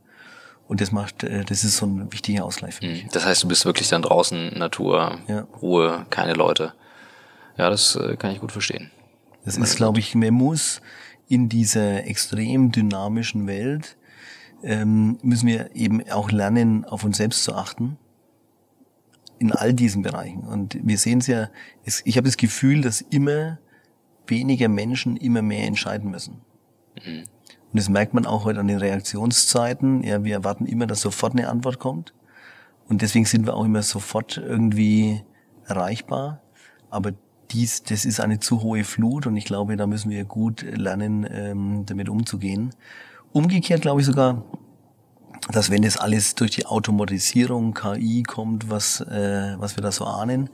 und das macht, äh, das ist so ein wichtiger Ausgleich für mich. Mhm. Das heißt, du bist wirklich dann draußen, Natur, ja. Ruhe, keine Leute. Ja, das äh, kann ich gut verstehen. Das ist, glaube ich, man muss in dieser extrem dynamischen Welt, ähm, müssen wir eben auch lernen, auf uns selbst zu achten. In all diesen Bereichen. Und wir sehen es ja, ich habe das Gefühl, dass immer weniger Menschen immer mehr entscheiden müssen. Mhm. Und das merkt man auch heute an den Reaktionszeiten. Ja, wir erwarten immer, dass sofort eine Antwort kommt. Und deswegen sind wir auch immer sofort irgendwie erreichbar. Aber dies, das ist eine zu hohe Flut und ich glaube, da müssen wir gut lernen, ähm, damit umzugehen. Umgekehrt glaube ich sogar, dass wenn das alles durch die Automatisierung, KI kommt, was, äh, was wir da so ahnen,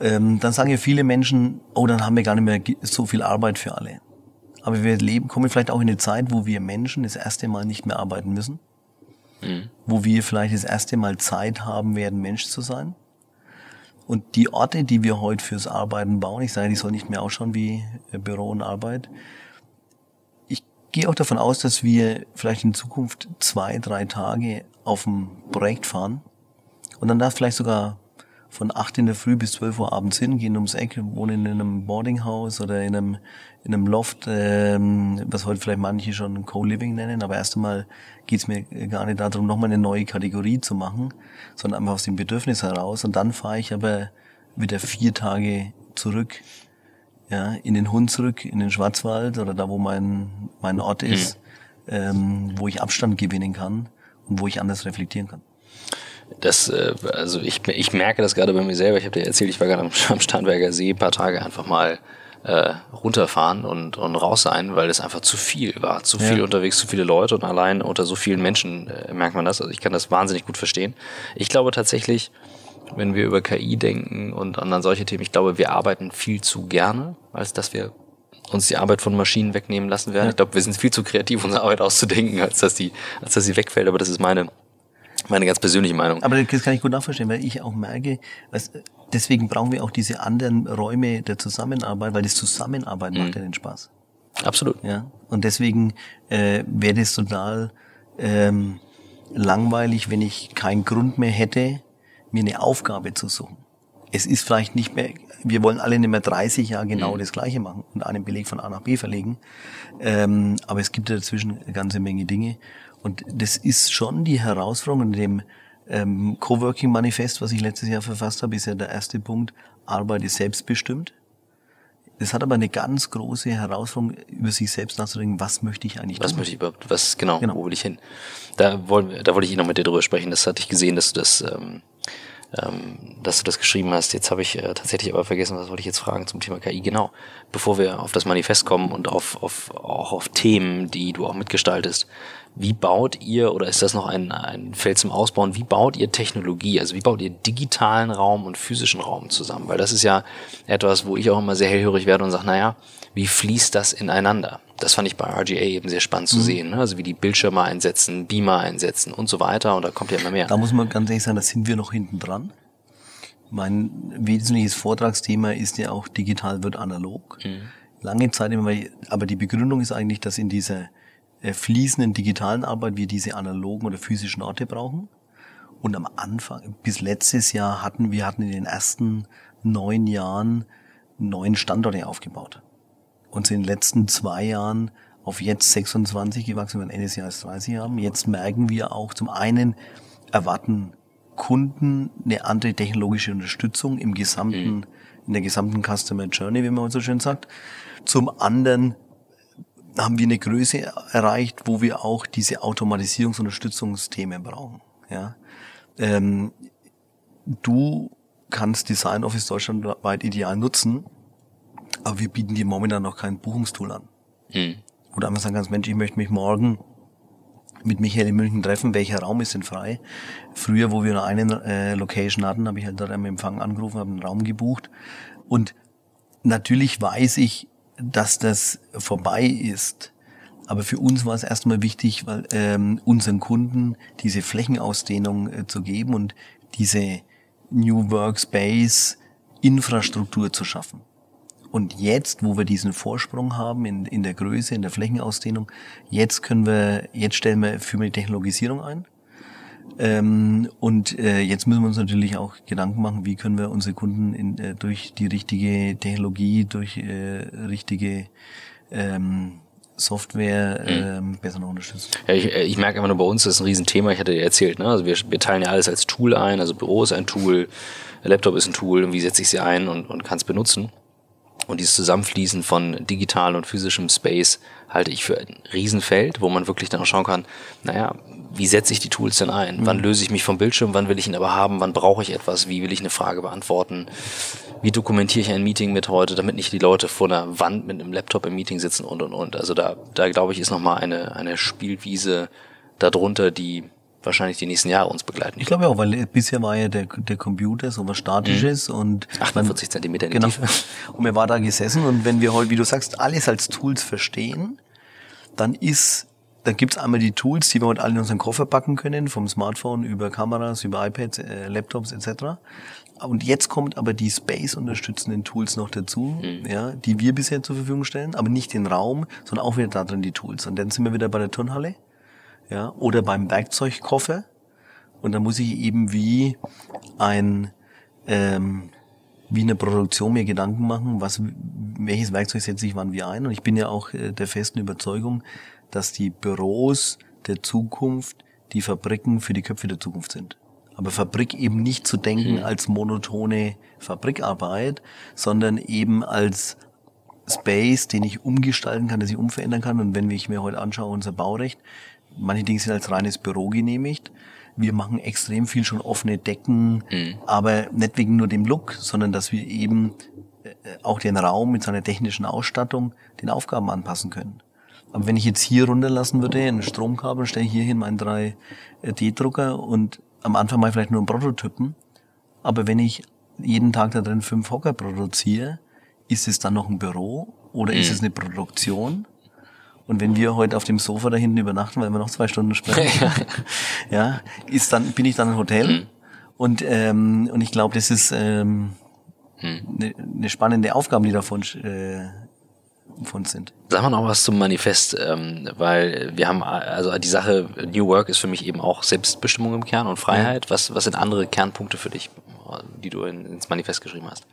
ähm, dann sagen ja viele Menschen, oh, dann haben wir gar nicht mehr so viel Arbeit für alle. Aber wir leben, kommen vielleicht auch in eine Zeit, wo wir Menschen das erste Mal nicht mehr arbeiten müssen. Mhm. Wo wir vielleicht das erste Mal Zeit haben werden, Mensch zu sein. Und die Orte, die wir heute fürs Arbeiten bauen, ich sage, die sollen nicht mehr ausschauen wie äh, Büro und Arbeit. Ich gehe auch davon aus, dass wir vielleicht in Zukunft zwei, drei Tage auf ein Projekt fahren und dann darf vielleicht sogar von acht in der Früh bis zwölf Uhr abends hin, gehen ums Eck, wohnen in einem Boardinghouse oder in einem, in einem Loft, ähm, was heute vielleicht manche schon Co-Living nennen. Aber erst einmal geht es mir gar nicht darum, nochmal eine neue Kategorie zu machen, sondern einfach aus dem Bedürfnis heraus. Und dann fahre ich aber wieder vier Tage zurück, ja, in den Hund zurück, in den Schwarzwald oder da, wo mein, mein Ort ist, mhm. ähm, wo ich Abstand gewinnen kann und wo ich anders reflektieren kann. Das, äh, also ich, ich merke das gerade bei mir selber. Ich habe dir erzählt, ich war gerade am, <laughs> am Starnberger See ein paar Tage einfach mal äh, runterfahren und, und raus sein, weil es einfach zu viel war. Zu viel ja. unterwegs, zu viele Leute und allein unter so vielen Menschen äh, merkt man das. Also ich kann das wahnsinnig gut verstehen. Ich glaube tatsächlich, wenn wir über KI denken und an solche Themen, ich glaube, wir arbeiten viel zu gerne, als dass wir uns die Arbeit von Maschinen wegnehmen lassen werden. Ja. Ich glaube, wir sind viel zu kreativ, unsere Arbeit auszudenken, als dass die, als dass sie wegfällt. Aber das ist meine meine ganz persönliche Meinung. Aber das kann ich gut nachverstehen, weil ich auch merke, dass, deswegen brauchen wir auch diese anderen Räume der Zusammenarbeit, weil das Zusammenarbeiten mhm. macht ja den Spaß. Absolut. Ja. Und deswegen äh, wäre es total ähm, langweilig, wenn ich keinen Grund mehr hätte, mir eine Aufgabe zu suchen. Es ist vielleicht nicht mehr, wir wollen alle nicht mehr 30 Jahre genau mhm. das Gleiche machen und einen Beleg von A nach B verlegen. Ähm, aber es gibt dazwischen eine ganze Menge Dinge. Und das ist schon die Herausforderung in dem ähm, Coworking Manifest, was ich letztes Jahr verfasst habe, ist ja der erste Punkt, Arbeit ist selbstbestimmt. Das hat aber eine ganz große Herausforderung, über sich selbst nachzudenken, was möchte ich eigentlich was tun? Was möchte ich überhaupt, was, genau, genau, wo will ich hin? Da, wollen, da wollte ich eh noch mit dir drüber sprechen, das hatte ich gesehen, dass du das, ähm, ähm, dass du das geschrieben hast. Jetzt habe ich äh, tatsächlich aber vergessen, was wollte ich jetzt fragen zum Thema KI. Genau, bevor wir auf das Manifest kommen und auf, auf, auch auf Themen, die du auch mitgestaltest. Wie baut ihr, oder ist das noch ein, ein Feld zum Ausbauen, wie baut ihr Technologie, also wie baut ihr digitalen Raum und physischen Raum zusammen? Weil das ist ja etwas, wo ich auch immer sehr hellhörig werde und sage, naja, wie fließt das ineinander? Das fand ich bei RGA eben sehr spannend zu mhm. sehen, ne? also wie die Bildschirme einsetzen, Beamer einsetzen und so weiter und da kommt ja immer mehr. Da muss man ganz ehrlich sagen, da sind wir noch hinten dran. Mein wesentliches Vortragsthema ist ja auch digital wird analog. Mhm. Lange Zeit immer, aber die Begründung ist eigentlich, dass in dieser fließenden digitalen Arbeit wir diese analogen oder physischen Orte brauchen. Und am Anfang, bis letztes Jahr hatten wir hatten in den ersten neun Jahren neun Standorte aufgebaut. Und sind in den letzten zwei Jahren auf jetzt 26 gewachsen, wenn Ende des Jahres 30 haben. Jetzt merken wir auch zum einen erwarten Kunden eine andere technologische Unterstützung im gesamten, mhm. in der gesamten Customer Journey, wie man so schön sagt. Zum anderen haben wir eine Größe erreicht, wo wir auch diese Automatisierungsunterstützungsthemen brauchen. Ja? Ähm, du kannst Design Office deutschlandweit ideal nutzen, aber wir bieten dir momentan noch kein Buchungstool an. Wo du einfach sagen kannst, Mensch, ich möchte mich morgen mit Michael in München treffen, welcher Raum ist denn frei? Früher, wo wir nur eine äh, Location hatten, habe ich halt dort am Empfang angerufen, habe einen Raum gebucht. Und natürlich weiß ich, dass das vorbei ist. Aber für uns war es erstmal wichtig, weil, ähm, unseren Kunden diese Flächenausdehnung äh, zu geben und diese New Workspace Infrastruktur zu schaffen. Und jetzt, wo wir diesen Vorsprung haben in, in der Größe, in der Flächenausdehnung, jetzt können wir, jetzt stellen wir für die Technologisierung ein. Ähm, und äh, jetzt müssen wir uns natürlich auch Gedanken machen, wie können wir unsere Kunden in, äh, durch die richtige Technologie, durch äh, richtige ähm, Software mhm. ähm, besser noch unterstützen. Ja, ich, äh, ich merke immer nur bei uns, das ist ein Riesenthema, ich hatte dir erzählt, ne? also wir, wir teilen ja alles als Tool ein, also Büro ist ein Tool, Laptop ist ein Tool, wie setze ich sie ein und, und kann es benutzen. Und dieses Zusammenfließen von digital und physischem Space halte ich für ein Riesenfeld, wo man wirklich dann auch schauen kann, naja, wie setze ich die Tools denn ein? Mhm. Wann löse ich mich vom Bildschirm? Wann will ich ihn aber haben? Wann brauche ich etwas? Wie will ich eine Frage beantworten? Wie dokumentiere ich ein Meeting mit heute, damit nicht die Leute vor einer Wand mit einem Laptop im Meeting sitzen und und und. Also da, da glaube ich, ist nochmal eine, eine Spielwiese darunter, die wahrscheinlich die nächsten Jahre uns begleiten. Ich glaube auch, weil bisher war ja der, der Computer so was Statisches mhm. und 48 Zentimeter in genau. <laughs> Und mir war da gesessen und wenn wir heute, wie du sagst, alles als Tools verstehen, dann ist, dann gibt's einmal die Tools, die wir heute alle in unseren Koffer packen können, vom Smartphone über Kameras, über iPads, äh, Laptops etc. Und jetzt kommt aber die Space-unterstützenden Tools noch dazu, ja, die wir bisher zur Verfügung stellen, aber nicht den Raum, sondern auch wieder da drin die Tools. Und dann sind wir wieder bei der Turnhalle, ja, oder beim Werkzeugkoffer. Und da muss ich eben wie ein, ähm, wie eine Produktion mir Gedanken machen, was, welches Werkzeug setze ich wann wie ein. Und ich bin ja auch äh, der festen Überzeugung, dass die Büros der Zukunft die Fabriken für die Köpfe der Zukunft sind. Aber Fabrik eben nicht zu denken als monotone Fabrikarbeit, sondern eben als Space, den ich umgestalten kann, den ich umverändern kann. Und wenn ich mir heute anschaue, unser Baurecht, manche Dinge sind als reines Büro genehmigt. Wir machen extrem viel schon offene Decken, aber nicht wegen nur dem Look, sondern dass wir eben äh, auch den Raum mit seiner technischen Ausstattung den Aufgaben anpassen können. Aber wenn ich jetzt hier runterlassen würde, ein Stromkabel, stelle ich hier hin meinen 3D-Drucker und am Anfang mal vielleicht nur einen Prototypen. Aber wenn ich jeden Tag da drin fünf Hocker produziere, ist es dann noch ein Büro oder ist es eine Produktion? Und wenn wir heute auf dem Sofa da hinten übernachten, weil wir noch zwei Stunden sprechen, <laughs> <laughs> ja, ist dann, bin ich dann ein Hotel. Und, ähm, und ich glaube, das ist ähm, eine, eine spannende Aufgabe, die davon äh, sind. Sag mal noch was zum Manifest, ähm, weil wir haben, also die Sache New Work ist für mich eben auch Selbstbestimmung im Kern und Freiheit. Was, was sind andere Kernpunkte für dich, die du in, ins Manifest geschrieben hast?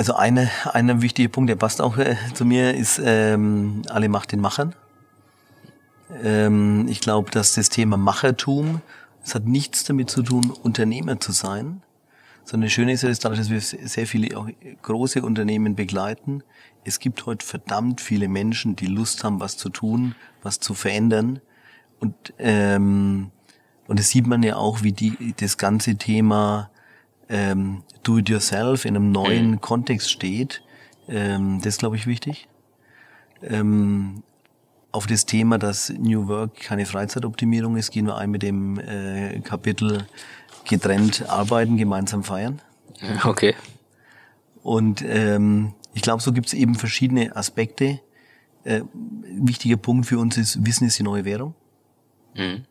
Also eine, eine wichtige Punkt, der passt auch äh, zu mir, ist ähm, alle Macht den Machern. Ähm, ich glaube, dass das Thema Machertum, es hat nichts damit zu tun, Unternehmer zu sein, sondern das Schöne ist ja, dadurch, dass wir sehr viele auch große Unternehmen begleiten, es gibt heute verdammt viele Menschen, die Lust haben, was zu tun, was zu verändern. Und, ähm, und das sieht man ja auch, wie die, das ganze Thema ähm, Do-it-yourself in einem neuen mhm. Kontext steht. Ähm, das ist, glaube ich, wichtig. Ähm, auf das Thema, dass New Work keine Freizeitoptimierung ist, gehen wir ein mit dem äh, Kapitel getrennt arbeiten, gemeinsam feiern. Okay. Und ähm, ich glaube, so gibt es eben verschiedene Aspekte. Äh, wichtiger Punkt für uns ist, Wissen ist die neue Währung. Mhm.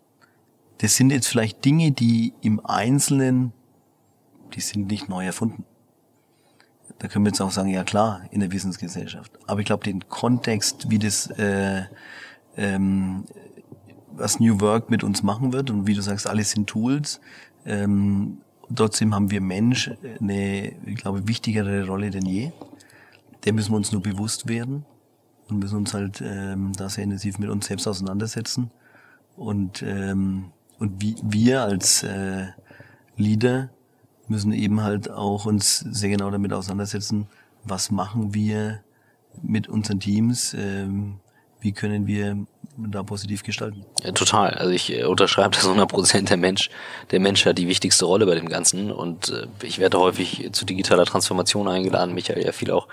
Das sind jetzt vielleicht Dinge, die im Einzelnen, die sind nicht neu erfunden. Da können wir jetzt auch sagen, ja klar, in der Wissensgesellschaft. Aber ich glaube, den Kontext, wie das, äh, ähm, was New Work mit uns machen wird und wie du sagst, alles sind Tools. Ähm, trotzdem haben wir Mensch eine, ich glaube, wichtigere Rolle denn je der müssen wir uns nur bewusst werden und müssen uns halt ähm, da sehr intensiv mit uns selbst auseinandersetzen. Und, ähm, und wie, wir als äh, Leader müssen eben halt auch uns sehr genau damit auseinandersetzen, was machen wir mit unseren Teams, ähm, wie können wir da positiv gestalten. Ja, total. Also ich äh, unterschreibe das 100 Prozent. Der Mensch, der Mensch hat die wichtigste Rolle bei dem Ganzen und äh, ich werde häufig zu digitaler Transformation eingeladen. Michael ja viel auch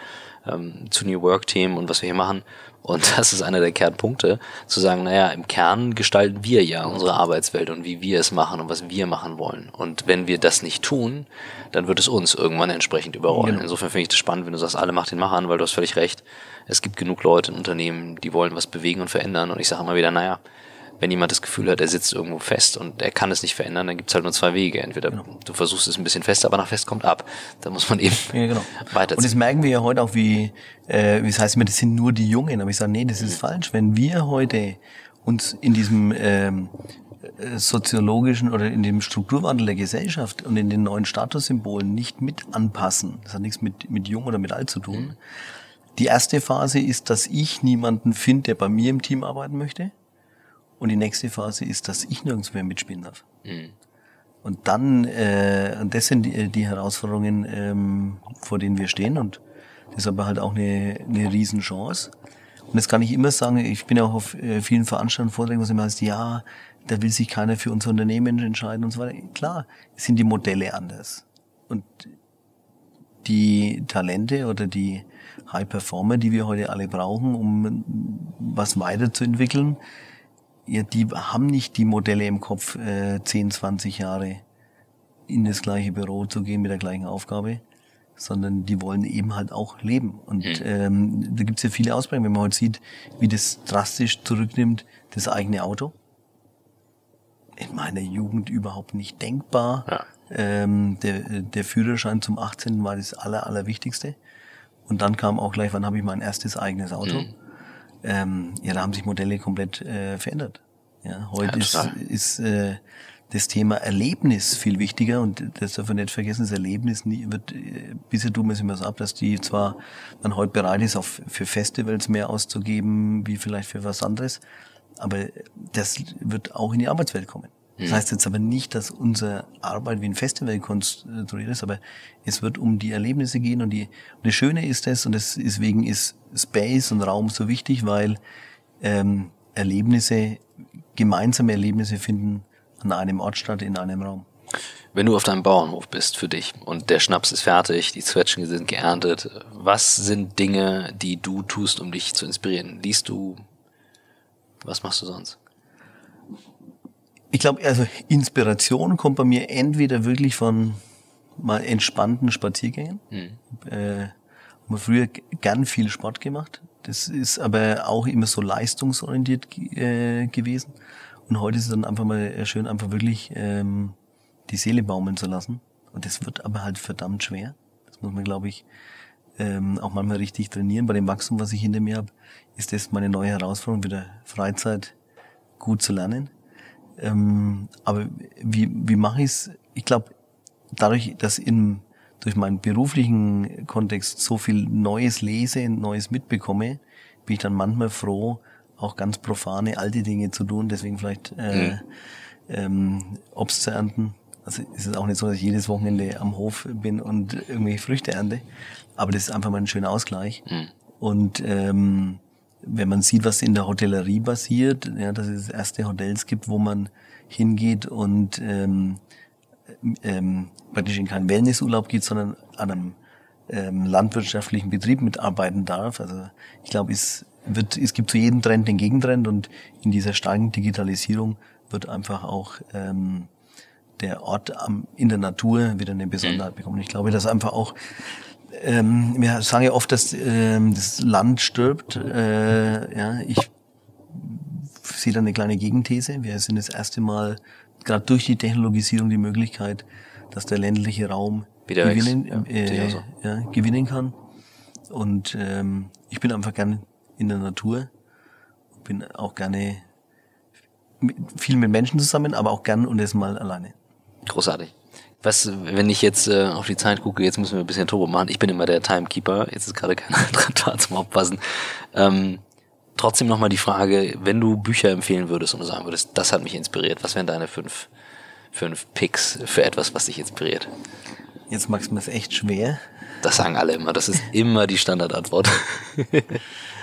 ähm, zu New Work-Themen und was wir hier machen. Und <laughs> das ist einer der Kernpunkte, zu sagen, naja, im Kern gestalten wir ja unsere Arbeitswelt und wie wir es machen und was wir machen wollen. Und wenn wir das nicht tun, dann wird es uns irgendwann entsprechend überrollen. Genau. Insofern finde ich das spannend, wenn du sagst, alle macht den Machern, weil du hast völlig recht. Es gibt genug Leute in Unternehmen, die wollen was bewegen und verändern. Und ich sage immer wieder, naja, wenn jemand das Gefühl hat, er sitzt irgendwo fest und er kann es nicht verändern, dann gibt's halt nur zwei Wege. Entweder genau. du versuchst es ein bisschen fest, aber nach fest kommt ab. Da muss man eben ja, genau. weiterziehen. Und das merken wir ja heute auch, wie, äh, wie es heißt immer, das sind nur die Jungen. Aber ich sage, nee, das ist mhm. falsch. Wenn wir heute uns in diesem ähm, äh, soziologischen oder in dem Strukturwandel der Gesellschaft und in den neuen Statussymbolen nicht mit anpassen, das hat nichts mit, mit jung oder mit alt zu tun. Mhm. Die erste Phase ist, dass ich niemanden finde, der bei mir im Team arbeiten möchte. Und die nächste Phase ist, dass ich nirgends mehr mitspielen darf. Mhm. Und dann, äh, und das sind die, die Herausforderungen, ähm, vor denen wir stehen. Und das ist aber halt auch eine, eine Riesenchance. Und das kann ich immer sagen, ich bin auch auf äh, vielen Veranstaltungen Vorträgen, was immer heißt, ja, da will sich keiner für unser Unternehmen entscheiden und so weiter. Klar, sind die Modelle anders. Und die Talente oder die High Performer, die wir heute alle brauchen, um was weiterzuentwickeln, ja, die haben nicht die Modelle im Kopf, äh, 10, 20 Jahre in das gleiche Büro zu gehen mit der gleichen Aufgabe, sondern die wollen eben halt auch leben. Und mhm. ähm, da gibt's ja viele Ausprägungen, wenn man heute sieht, wie das drastisch zurücknimmt, das eigene Auto. In meiner Jugend überhaupt nicht denkbar. Ja. Ähm, der, der Führerschein zum 18. war das aller, allerwichtigste. Und dann kam auch gleich, wann habe ich mein erstes eigenes Auto? Mhm. Ähm, ja, da haben sich Modelle komplett äh, verändert. Ja, heute ja, ist, ist äh, das Thema Erlebnis viel wichtiger und das darf man nicht vergessen, das Erlebnis nie, wird, äh, bisher tun wir es immer so ab, dass die zwar man heute bereit ist, auch für Festivals mehr auszugeben, wie vielleicht für was anderes, aber das wird auch in die Arbeitswelt kommen. Das mhm. heißt jetzt aber nicht, dass unsere Arbeit wie ein Festival konstruiert ist, aber es wird um die Erlebnisse gehen und die und das Schöne ist es und deswegen ist Space und Raum so wichtig, weil ähm, Erlebnisse, gemeinsame Erlebnisse finden an einem Ort statt, in einem Raum. Wenn du auf deinem Bauernhof bist für dich und der Schnaps ist fertig, die Zwetschgen sind geerntet, was sind Dinge, die du tust, um dich zu inspirieren? Liest du? Was machst du sonst? Ich glaube, also Inspiration kommt bei mir entweder wirklich von mal entspannten Spaziergängen. Mhm. Äh, habe früher gern viel Sport gemacht. Das ist aber auch immer so leistungsorientiert äh, gewesen. Und heute ist es dann einfach mal schön, einfach wirklich ähm, die Seele baumeln zu lassen. Und das wird aber halt verdammt schwer. Das muss man, glaube ich, ähm, auch manchmal richtig trainieren. Bei dem Wachstum, was ich hinter mir habe, ist das meine neue Herausforderung, wieder Freizeit gut zu lernen. Ähm, aber wie, wie mache ich es? Ich glaube, dadurch, dass in, durch meinen beruflichen Kontext so viel Neues lese, Neues mitbekomme, bin ich dann manchmal froh, auch ganz profane alte Dinge zu tun. Deswegen vielleicht äh, mhm. ähm, Obst zu ernten. Also ist es auch nicht so, dass ich jedes Wochenende am Hof bin und irgendwelche Früchte ernte. Aber das ist einfach mal ein schöner Ausgleich. Mhm. Und ähm, wenn man sieht, was in der Hotellerie passiert, ja, dass es erste Hotels gibt, wo man hingeht und ähm, ähm, praktisch in keinen Wellnessurlaub geht, sondern an einem ähm, landwirtschaftlichen Betrieb mitarbeiten darf. Also ich glaube, es wird, es gibt zu jedem Trend den Gegentrend und in dieser starken Digitalisierung wird einfach auch ähm, der Ort am, in der Natur wieder eine Besonderheit mhm. bekommen. Ich glaube, dass einfach auch ähm, wir sagen ja oft, dass ähm, das Land stirbt. Äh, ja, ich sehe da eine kleine Gegenthese. Wir sind das erste Mal, gerade durch die Technologisierung, die Möglichkeit, dass der ländliche Raum Wieder gewinnen, ja, äh, so. ja, gewinnen kann. Und ähm, ich bin einfach gerne in der Natur. Bin auch gerne viel mit Menschen zusammen, aber auch gern und das mal alleine. Großartig. Was, wenn ich jetzt äh, auf die Zeit gucke, jetzt müssen wir ein bisschen Turbo machen. Ich bin immer der Timekeeper, jetzt ist gerade kein anderer <laughs> da zum Aufpassen. Ähm, trotzdem nochmal die Frage, wenn du Bücher empfehlen würdest und du sagen würdest, das hat mich inspiriert, was wären deine fünf, fünf Picks für etwas, was dich inspiriert? Jetzt magst du mir es echt schwer. Das sagen alle immer, das ist immer die Standardantwort. <laughs>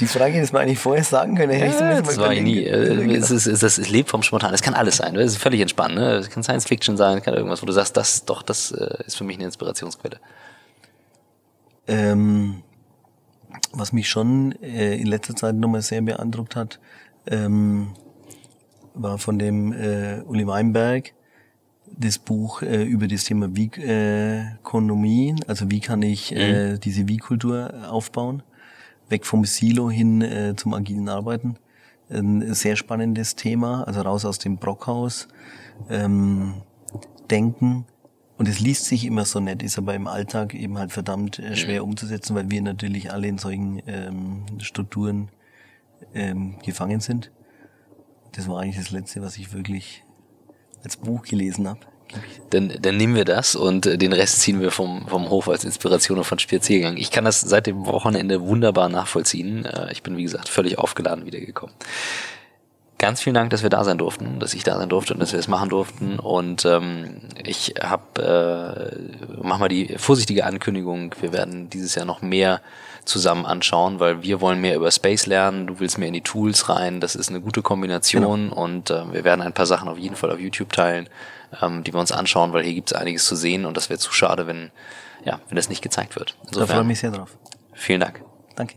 Die Frage hätte man eigentlich vorher sagen können. Ja, ich das war ich nie. Äh, es, ist, es, ist, es lebt vom Spontan. Es kann alles sein. Es ist völlig entspannt. Ne? Es kann Science Fiction sein, es kann irgendwas, wo du sagst, das doch, das äh, ist für mich eine Inspirationsquelle. Ähm, was mich schon äh, in letzter Zeit nochmal sehr beeindruckt hat, ähm, war von dem äh, Uli Weinberg das Buch äh, über das Thema Wie-Ökonomie, äh, also wie kann ich äh, mhm. diese Wie-Kultur aufbauen weg vom Silo hin äh, zum agilen Arbeiten. Ein sehr spannendes Thema, also raus aus dem Brockhaus, ähm, denken. Und es liest sich immer so nett, ist aber im Alltag eben halt verdammt äh, schwer umzusetzen, weil wir natürlich alle in solchen ähm, Strukturen ähm, gefangen sind. Das war eigentlich das Letzte, was ich wirklich als Buch gelesen habe. Dann, dann nehmen wir das und äh, den Rest ziehen wir vom, vom Hof als Inspiration und von Spaziergang. Ich kann das seit dem Wochenende wunderbar nachvollziehen. Äh, ich bin, wie gesagt, völlig aufgeladen wiedergekommen. Ganz vielen Dank, dass wir da sein durften, dass ich da sein durfte und dass wir es machen durften. Und ähm, ich habe, äh, mach mal die vorsichtige Ankündigung, wir werden dieses Jahr noch mehr zusammen anschauen, weil wir wollen mehr über Space lernen, du willst mehr in die Tools rein, das ist eine gute Kombination genau. und äh, wir werden ein paar Sachen auf jeden Fall auf YouTube teilen ähm, die wir uns anschauen, weil hier gibt es einiges zu sehen und das wäre zu schade, wenn, ja, wenn das nicht gezeigt wird. Insofern, da freue ich mich sehr drauf. Vielen Dank. Danke.